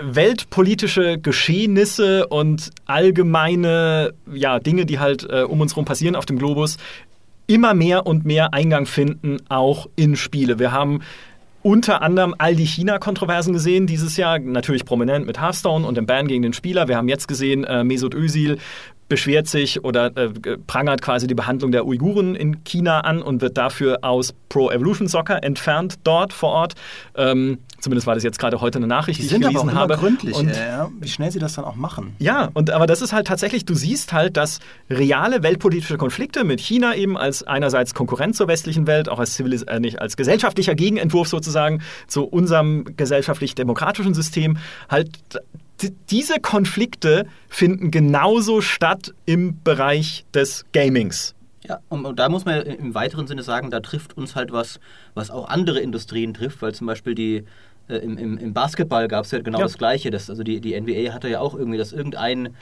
weltpolitische Geschehnisse und allgemeine ja, Dinge, die halt äh, um uns herum passieren auf dem Globus, immer mehr und mehr Eingang finden, auch in Spiele. Wir haben unter anderem all die China-Kontroversen gesehen dieses Jahr, natürlich prominent mit Hearthstone und dem Ban gegen den Spieler. Wir haben jetzt gesehen, äh, Mesut Özil beschwert sich oder äh, prangert quasi die Behandlung der Uiguren in China an und wird dafür aus Pro Evolution Soccer entfernt dort vor Ort. Ähm, zumindest war das jetzt gerade heute eine Nachricht, Die die, ich aber gelesen immer habe. gründlich, Und ja. wie schnell sie das dann auch machen. ja, und aber das ist halt tatsächlich, du siehst halt, dass reale weltpolitische Konflikte mit China eben als einerseits Konkurrent zur westlichen Welt, auch als zivilis äh, nicht als gesellschaftlicher Gegenentwurf sozusagen zu unserem gesellschaftlich-demokratischen System, halt diese Konflikte finden genauso statt im Bereich des Gamings. Ja, und, und da muss man im weiteren Sinne sagen, da trifft uns halt was, was auch andere Industrien trifft, weil zum Beispiel die äh, im, im, im Basketball gab es ja genau Ja. das Gleiche. Das, also die, die NBA hatte ja auch irgendwie, dass irgendein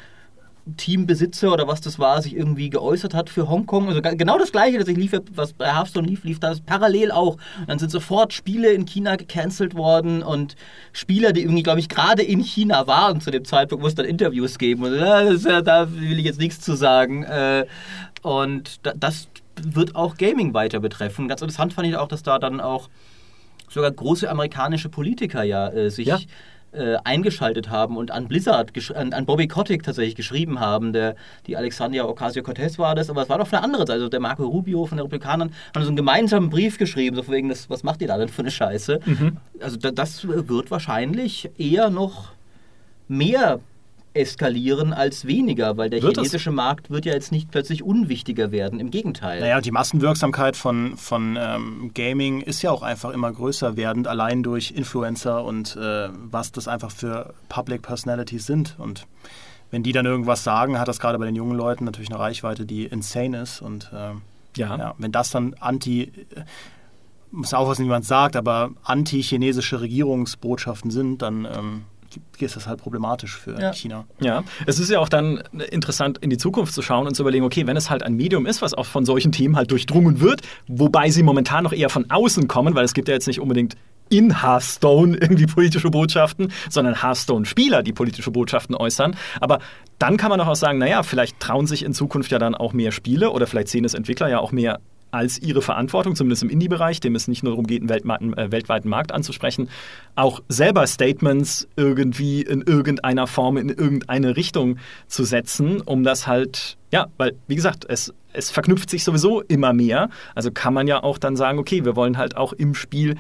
Teambesitzer oder was das war, sich irgendwie geäußert hat für Hongkong. Also genau das Gleiche, das ich lief, was bei Hearthstone lief, lief das parallel auch. Dann sind sofort Spiele in China gecancelt worden und Spieler, die irgendwie, glaube ich, gerade in China waren zu dem Zeitpunkt, mussten dann Interviews geben. Und ja, ist ja, da will ich jetzt nichts zu sagen. Äh, und da, das wird auch Gaming weiter betreffen. Ganz interessant fand ich auch, dass da dann auch sogar große amerikanische Politiker ja äh, sich Ja. Äh, eingeschaltet haben und an Blizzard, an, an Bobby Kotick tatsächlich geschrieben haben. Der, die Alexandria Ocasio-Cortez war das, aber es war doch von der anderen Seite. Also der Marco Rubio von den Republikanern haben so einen gemeinsamen Brief geschrieben, so von wegen, das, was macht ihr da denn für eine Scheiße? Also da, das wird wahrscheinlich eher noch mehr eskalieren als weniger, weil der Wird es? chinesische Markt wird ja jetzt nicht plötzlich unwichtiger werden. Im Gegenteil. Naja, die Massenwirksamkeit von, von ähm, Gaming ist ja auch einfach immer größer werdend, allein durch Influencer und äh, was das einfach für Public Personalities sind. Und wenn die dann irgendwas sagen, hat das gerade bei den jungen Leuten natürlich eine Reichweite, die insane ist. Und ähm, Ja. ja, wenn das dann anti, äh, muss aufpassen, wie man es sagt, aber anti-chinesische Regierungsbotschaften sind, dann ähm, ist das halt problematisch für Ja. China. Ja, es ist ja auch dann interessant, in die Zukunft zu schauen und zu überlegen, okay, wenn es halt ein Medium ist, was auch von solchen Themen halt durchdrungen wird, wobei sie momentan noch eher von außen kommen, weil es gibt ja jetzt nicht unbedingt in Hearthstone irgendwie politische Botschaften, sondern Hearthstone-Spieler, die politische Botschaften äußern. Aber dann kann man doch auch sagen, naja, vielleicht trauen sich in Zukunft ja dann auch mehr Spiele oder vielleicht sehen es Entwickler ja auch mehr als ihre Verantwortung, zumindest im Indie-Bereich, dem es nicht nur darum geht, einen weltweiten, äh, weltweiten Markt anzusprechen, auch selber Statements irgendwie in irgendeiner Form in irgendeine Richtung zu setzen, um das halt, ja, weil, wie gesagt, es, es verknüpft sich sowieso immer mehr. Also kann man ja auch dann sagen, okay, wir wollen halt auch im Spiel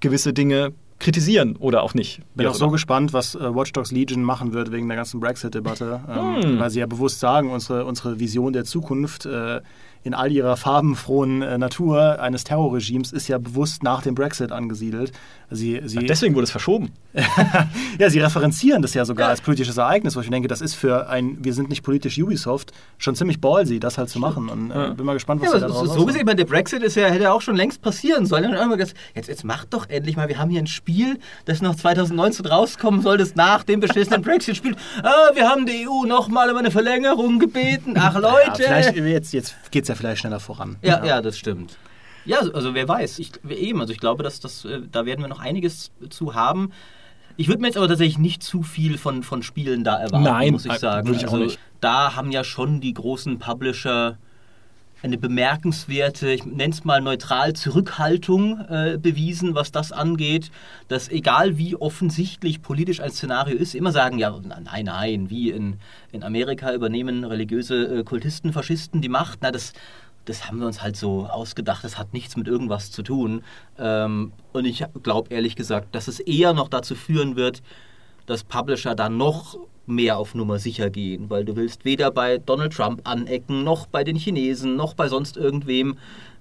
gewisse Dinge kritisieren oder auch nicht. Bin auch so immer. gespannt, was äh, Watch Dogs Legion machen wird wegen der ganzen Brexit-Debatte, ähm, Hm. weil sie ja bewusst sagen, unsere, unsere Vision der Zukunft äh, in all ihrer farbenfrohen äh, Natur eines Terrorregimes ist ja bewusst nach dem Brexit angesiedelt. Sie, sie, Deswegen wurde es verschoben. ja, sie referenzieren das ja sogar als politisches Ereignis, wo ich denke, das ist für ein, wir sind nicht politisch Ubisoft, schon ziemlich ballsy, das halt zu machen. Und äh, Ja. bin mal gespannt, was Ja, sie da so, so gesehen, ich meine, der Brexit ist ja, hätte ja auch schon längst passieren sollen. Gesagt, jetzt, jetzt macht doch endlich mal, wir haben hier ein Spiel, das noch 2019 rauskommen soll, das nach dem beschissenen Brexit spielt. Ah, wir haben die EU nochmal um eine Verlängerung gebeten. Ach Ja, Leute! vielleicht, jetzt jetzt geht es ja vielleicht schneller voran. Ja, ja, das stimmt. Ja, also, also wer weiß. Ich, eben, also ich glaube, dass das, äh, da werden wir noch einiges zu haben. Ich würde mir jetzt aber tatsächlich nicht zu viel von, von Spielen da erwarten, Nein, muss ich äh, sagen. würde ich auch also nicht. da haben ja schon die großen Publisher eine bemerkenswerte, ich nenne es mal neutral, Zurückhaltung äh, bewiesen, was das angeht, dass egal wie offensichtlich politisch ein Szenario ist, immer sagen, ja, nein, nein, wie in, in Amerika übernehmen religiöse äh, Kultisten, Faschisten die Macht, na, das, das haben wir uns halt so ausgedacht, das hat nichts mit irgendwas zu tun. Ähm, und ich glaube ehrlich gesagt, dass es eher noch dazu führen wird, dass Publisher da noch mehr auf Nummer sicher gehen, weil du willst weder bei Donald Trump anecken, noch bei den Chinesen, noch bei sonst irgendwem.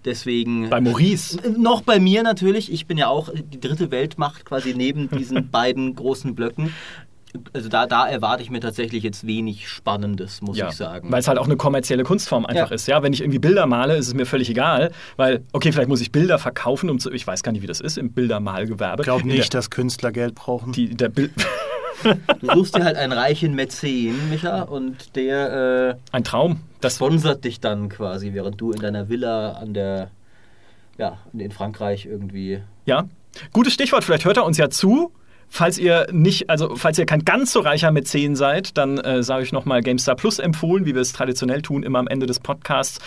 Deswegen. Bei Maurice. Äh, Noch bei mir natürlich. Ich bin ja auch die dritte Weltmacht quasi neben diesen beiden großen Blöcken. Also da, da erwarte ich mir tatsächlich jetzt wenig Spannendes, muss ich sagen. Weil es halt auch eine kommerzielle Kunstform einfach Ja. ist. Ja, wenn ich irgendwie Bilder male, ist es mir völlig egal, weil okay, vielleicht muss ich Bilder verkaufen, um zu, ich weiß gar nicht, wie das ist im Bildermalgewerbe. Ich glaube nicht, der, dass Künstler Geld brauchen. die, der Bild, Du suchst dir halt einen reichen Mäzen, Micha, und der äh, ein Traum. Das sponsert dich dann quasi, während du in deiner Villa an der, ja, in Frankreich irgendwie. Ja, gutes Stichwort. Vielleicht hört er uns ja zu. Falls ihr nicht, also falls ihr kein ganz so reicher Mäzen seid, dann äh, sage ich nochmal GameStar Plus empfohlen, wie wir es traditionell tun, immer am Ende des Podcasts.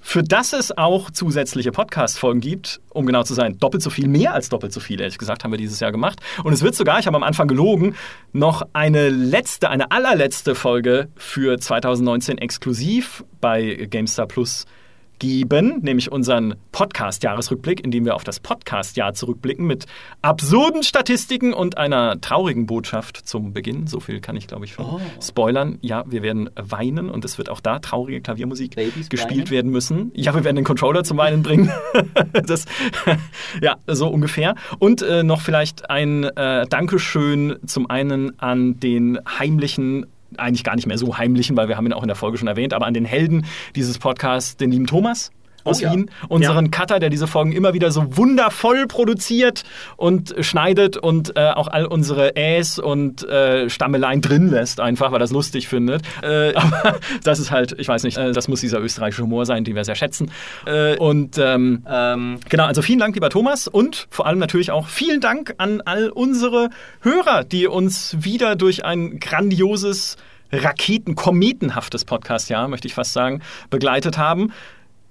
Für das es auch zusätzliche Podcast-Folgen gibt, um genau zu sein, doppelt so viel, mehr als doppelt so viel, ehrlich gesagt, haben wir dieses Jahr gemacht. Und es wird sogar, ich habe am Anfang gelogen, noch eine letzte, eine allerletzte Folge für 2019 exklusiv bei GameStar Plus geben, nämlich unseren Podcast-Jahresrückblick, in dem wir auf das Podcast-Jahr zurückblicken mit absurden Statistiken und einer traurigen Botschaft zum Beginn. So viel kann ich, glaube ich, schon Oh. spoilern. Ja, wir werden weinen und es wird auch da traurige Klaviermusik Babys gespielt weinen? werden müssen. Ja, wir werden den Controller zum Weinen bringen. das, ja, so ungefähr. Und äh, noch vielleicht ein äh, Dankeschön zum einen an den heimlichen eigentlich gar nicht mehr so heimlichen, weil wir haben ihn auch in der Folge schon erwähnt, aber an den Helden dieses Podcasts, den lieben Thomas aus Oh ja. Wien, unseren Cutter, der diese Folgen immer wieder so wundervoll produziert und schneidet und äh, auch all unsere Äs und äh, Stammeleien drin lässt, einfach, weil er das lustig findet. Äh, aber das ist halt, ich weiß nicht, äh, das muss dieser österreichische Humor sein, den wir sehr schätzen. Äh, und ähm, Ähm, Genau, also vielen Dank, lieber Thomas, und vor allem natürlich auch vielen Dank an all unsere Hörer, die uns wieder durch ein grandioses, Raketen-Kometenhaftes Podcast-Jahr, möchte ich fast sagen, begleitet haben.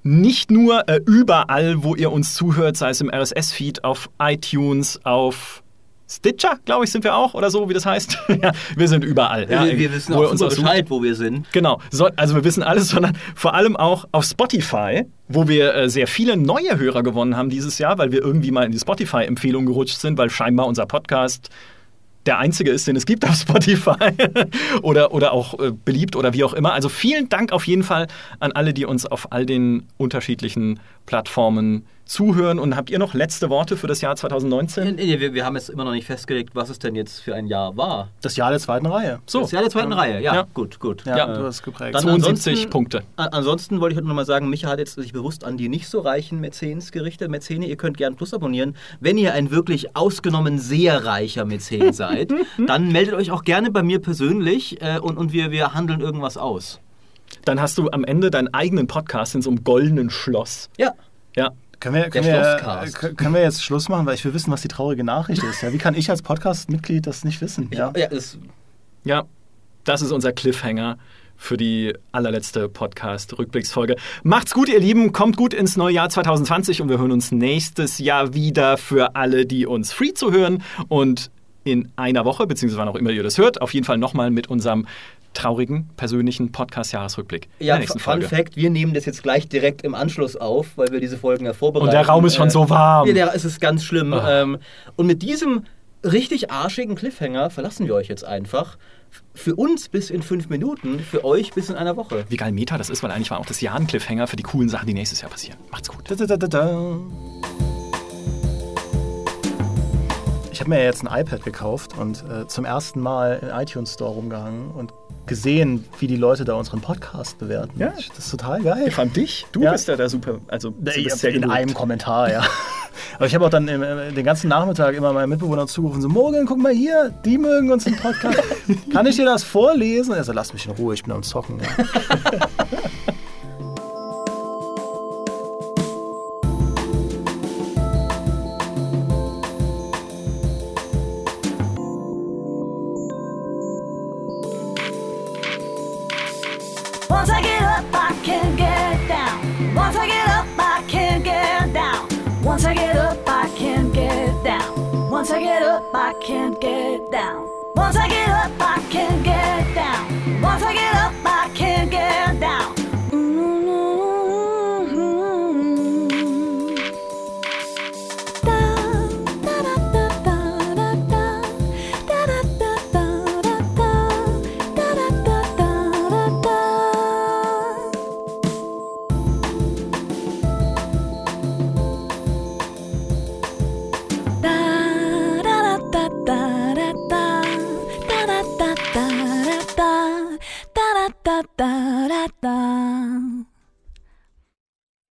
Nicht nur äh, überall, wo ihr uns zuhört, sei es im RSS-Feed, auf iTunes, auf Stitcher, glaube ich, sind wir auch oder so, wie das heißt. ja, wir sind überall. Ja, wir, wir wissen wo auch uns. Bescheid, wo wir sind. Genau, so, also wir wissen alles, sondern vor allem auch auf Spotify, wo wir äh, sehr viele neue Hörer gewonnen haben dieses Jahr, weil wir irgendwie mal in die Spotify-Empfehlung gerutscht sind, weil scheinbar unser Podcast der einzige ist, den es gibt auf Spotify oder, oder auch äh, beliebt oder wie auch immer. Also vielen Dank auf jeden Fall an alle, die uns auf all den unterschiedlichen Plattformen zuhören. Und habt ihr noch letzte Worte für das Jahr 2019? Nee, wir, wir haben jetzt immer noch nicht festgelegt, was es denn jetzt für ein Jahr war. Das Jahr der zweiten Reihe. So, Das Jahr der zweiten Reihe, ja, Ja. gut, gut. Ja, Ja. du hast geprägt. Dann 72 ansonsten- Punkte. Ansonsten wollte ich heute noch mal sagen, Micha hat jetzt sich bewusst an die nicht so reichen Mäzens gerichtet. Mäzene, ihr könnt gern Plus abonnieren. Wenn ihr ein wirklich ausgenommen sehr reicher Mäzen seid, dann meldet euch auch gerne bei mir persönlich äh, und, und wir, wir handeln irgendwas aus. Dann hast du am Ende deinen eigenen Podcast in so einem goldenen Schloss. Ja, Ja, Können wir, können, wir, können wir jetzt Schluss machen, weil ich will wissen, was die traurige Nachricht ist. Ja, wie kann ich als Podcast-Mitglied das nicht wissen? Ja? Ja, das, Ja, das ist unser Cliffhanger für die allerletzte Podcast-Rückblicksfolge. Macht's gut, ihr Lieben. Kommt gut ins neue Jahr 2020 und wir hören uns nächstes Jahr wieder für alle, die uns free zu hören. Und in einer Woche, beziehungsweise wann auch immer ihr das hört, auf jeden Fall nochmal mit unserem traurigen, persönlichen Podcast-Jahresrückblick. in ja, der nächsten Fun Folge. Fact, wir nehmen das jetzt gleich direkt im Anschluss auf, weil wir diese Folgen ja vorbereiten. Und der Raum ist schon Äh, so warm. Ja, der, es ist ganz schlimm. Ah. Ähm, und mit diesem richtig arschigen Cliffhanger verlassen wir euch jetzt einfach. Für uns bis in fünf Minuten, für euch bis in einer Woche. Wie geil Meta das ist, weil eigentlich war auch das Jahr ein Cliffhanger für die coolen Sachen, die nächstes Jahr passieren. Macht's gut. Da, da, da, da, da. Ich habe mir jetzt ein iPad gekauft und äh, zum ersten Mal im iTunes Store rumgehangen und gesehen, wie die Leute da unseren Podcast bewerten. Ja. Das ist total geil. Vor allem dich. Du Ja. bist ja da super. Also, Ich in gelobt. einem Kommentar, ja. Aber ich habe auch dann im, äh, den ganzen Nachmittag immer meinen Mitbewohnern zugerufen, so, Morgen, guck mal hier, die mögen unseren Podcast. Kann ich dir das vorlesen? Er so, lass mich in Ruhe, ich bin am Zocken. Once I get up, I can't get down. Once I get up, I can't get down. Once I get up, da da da da da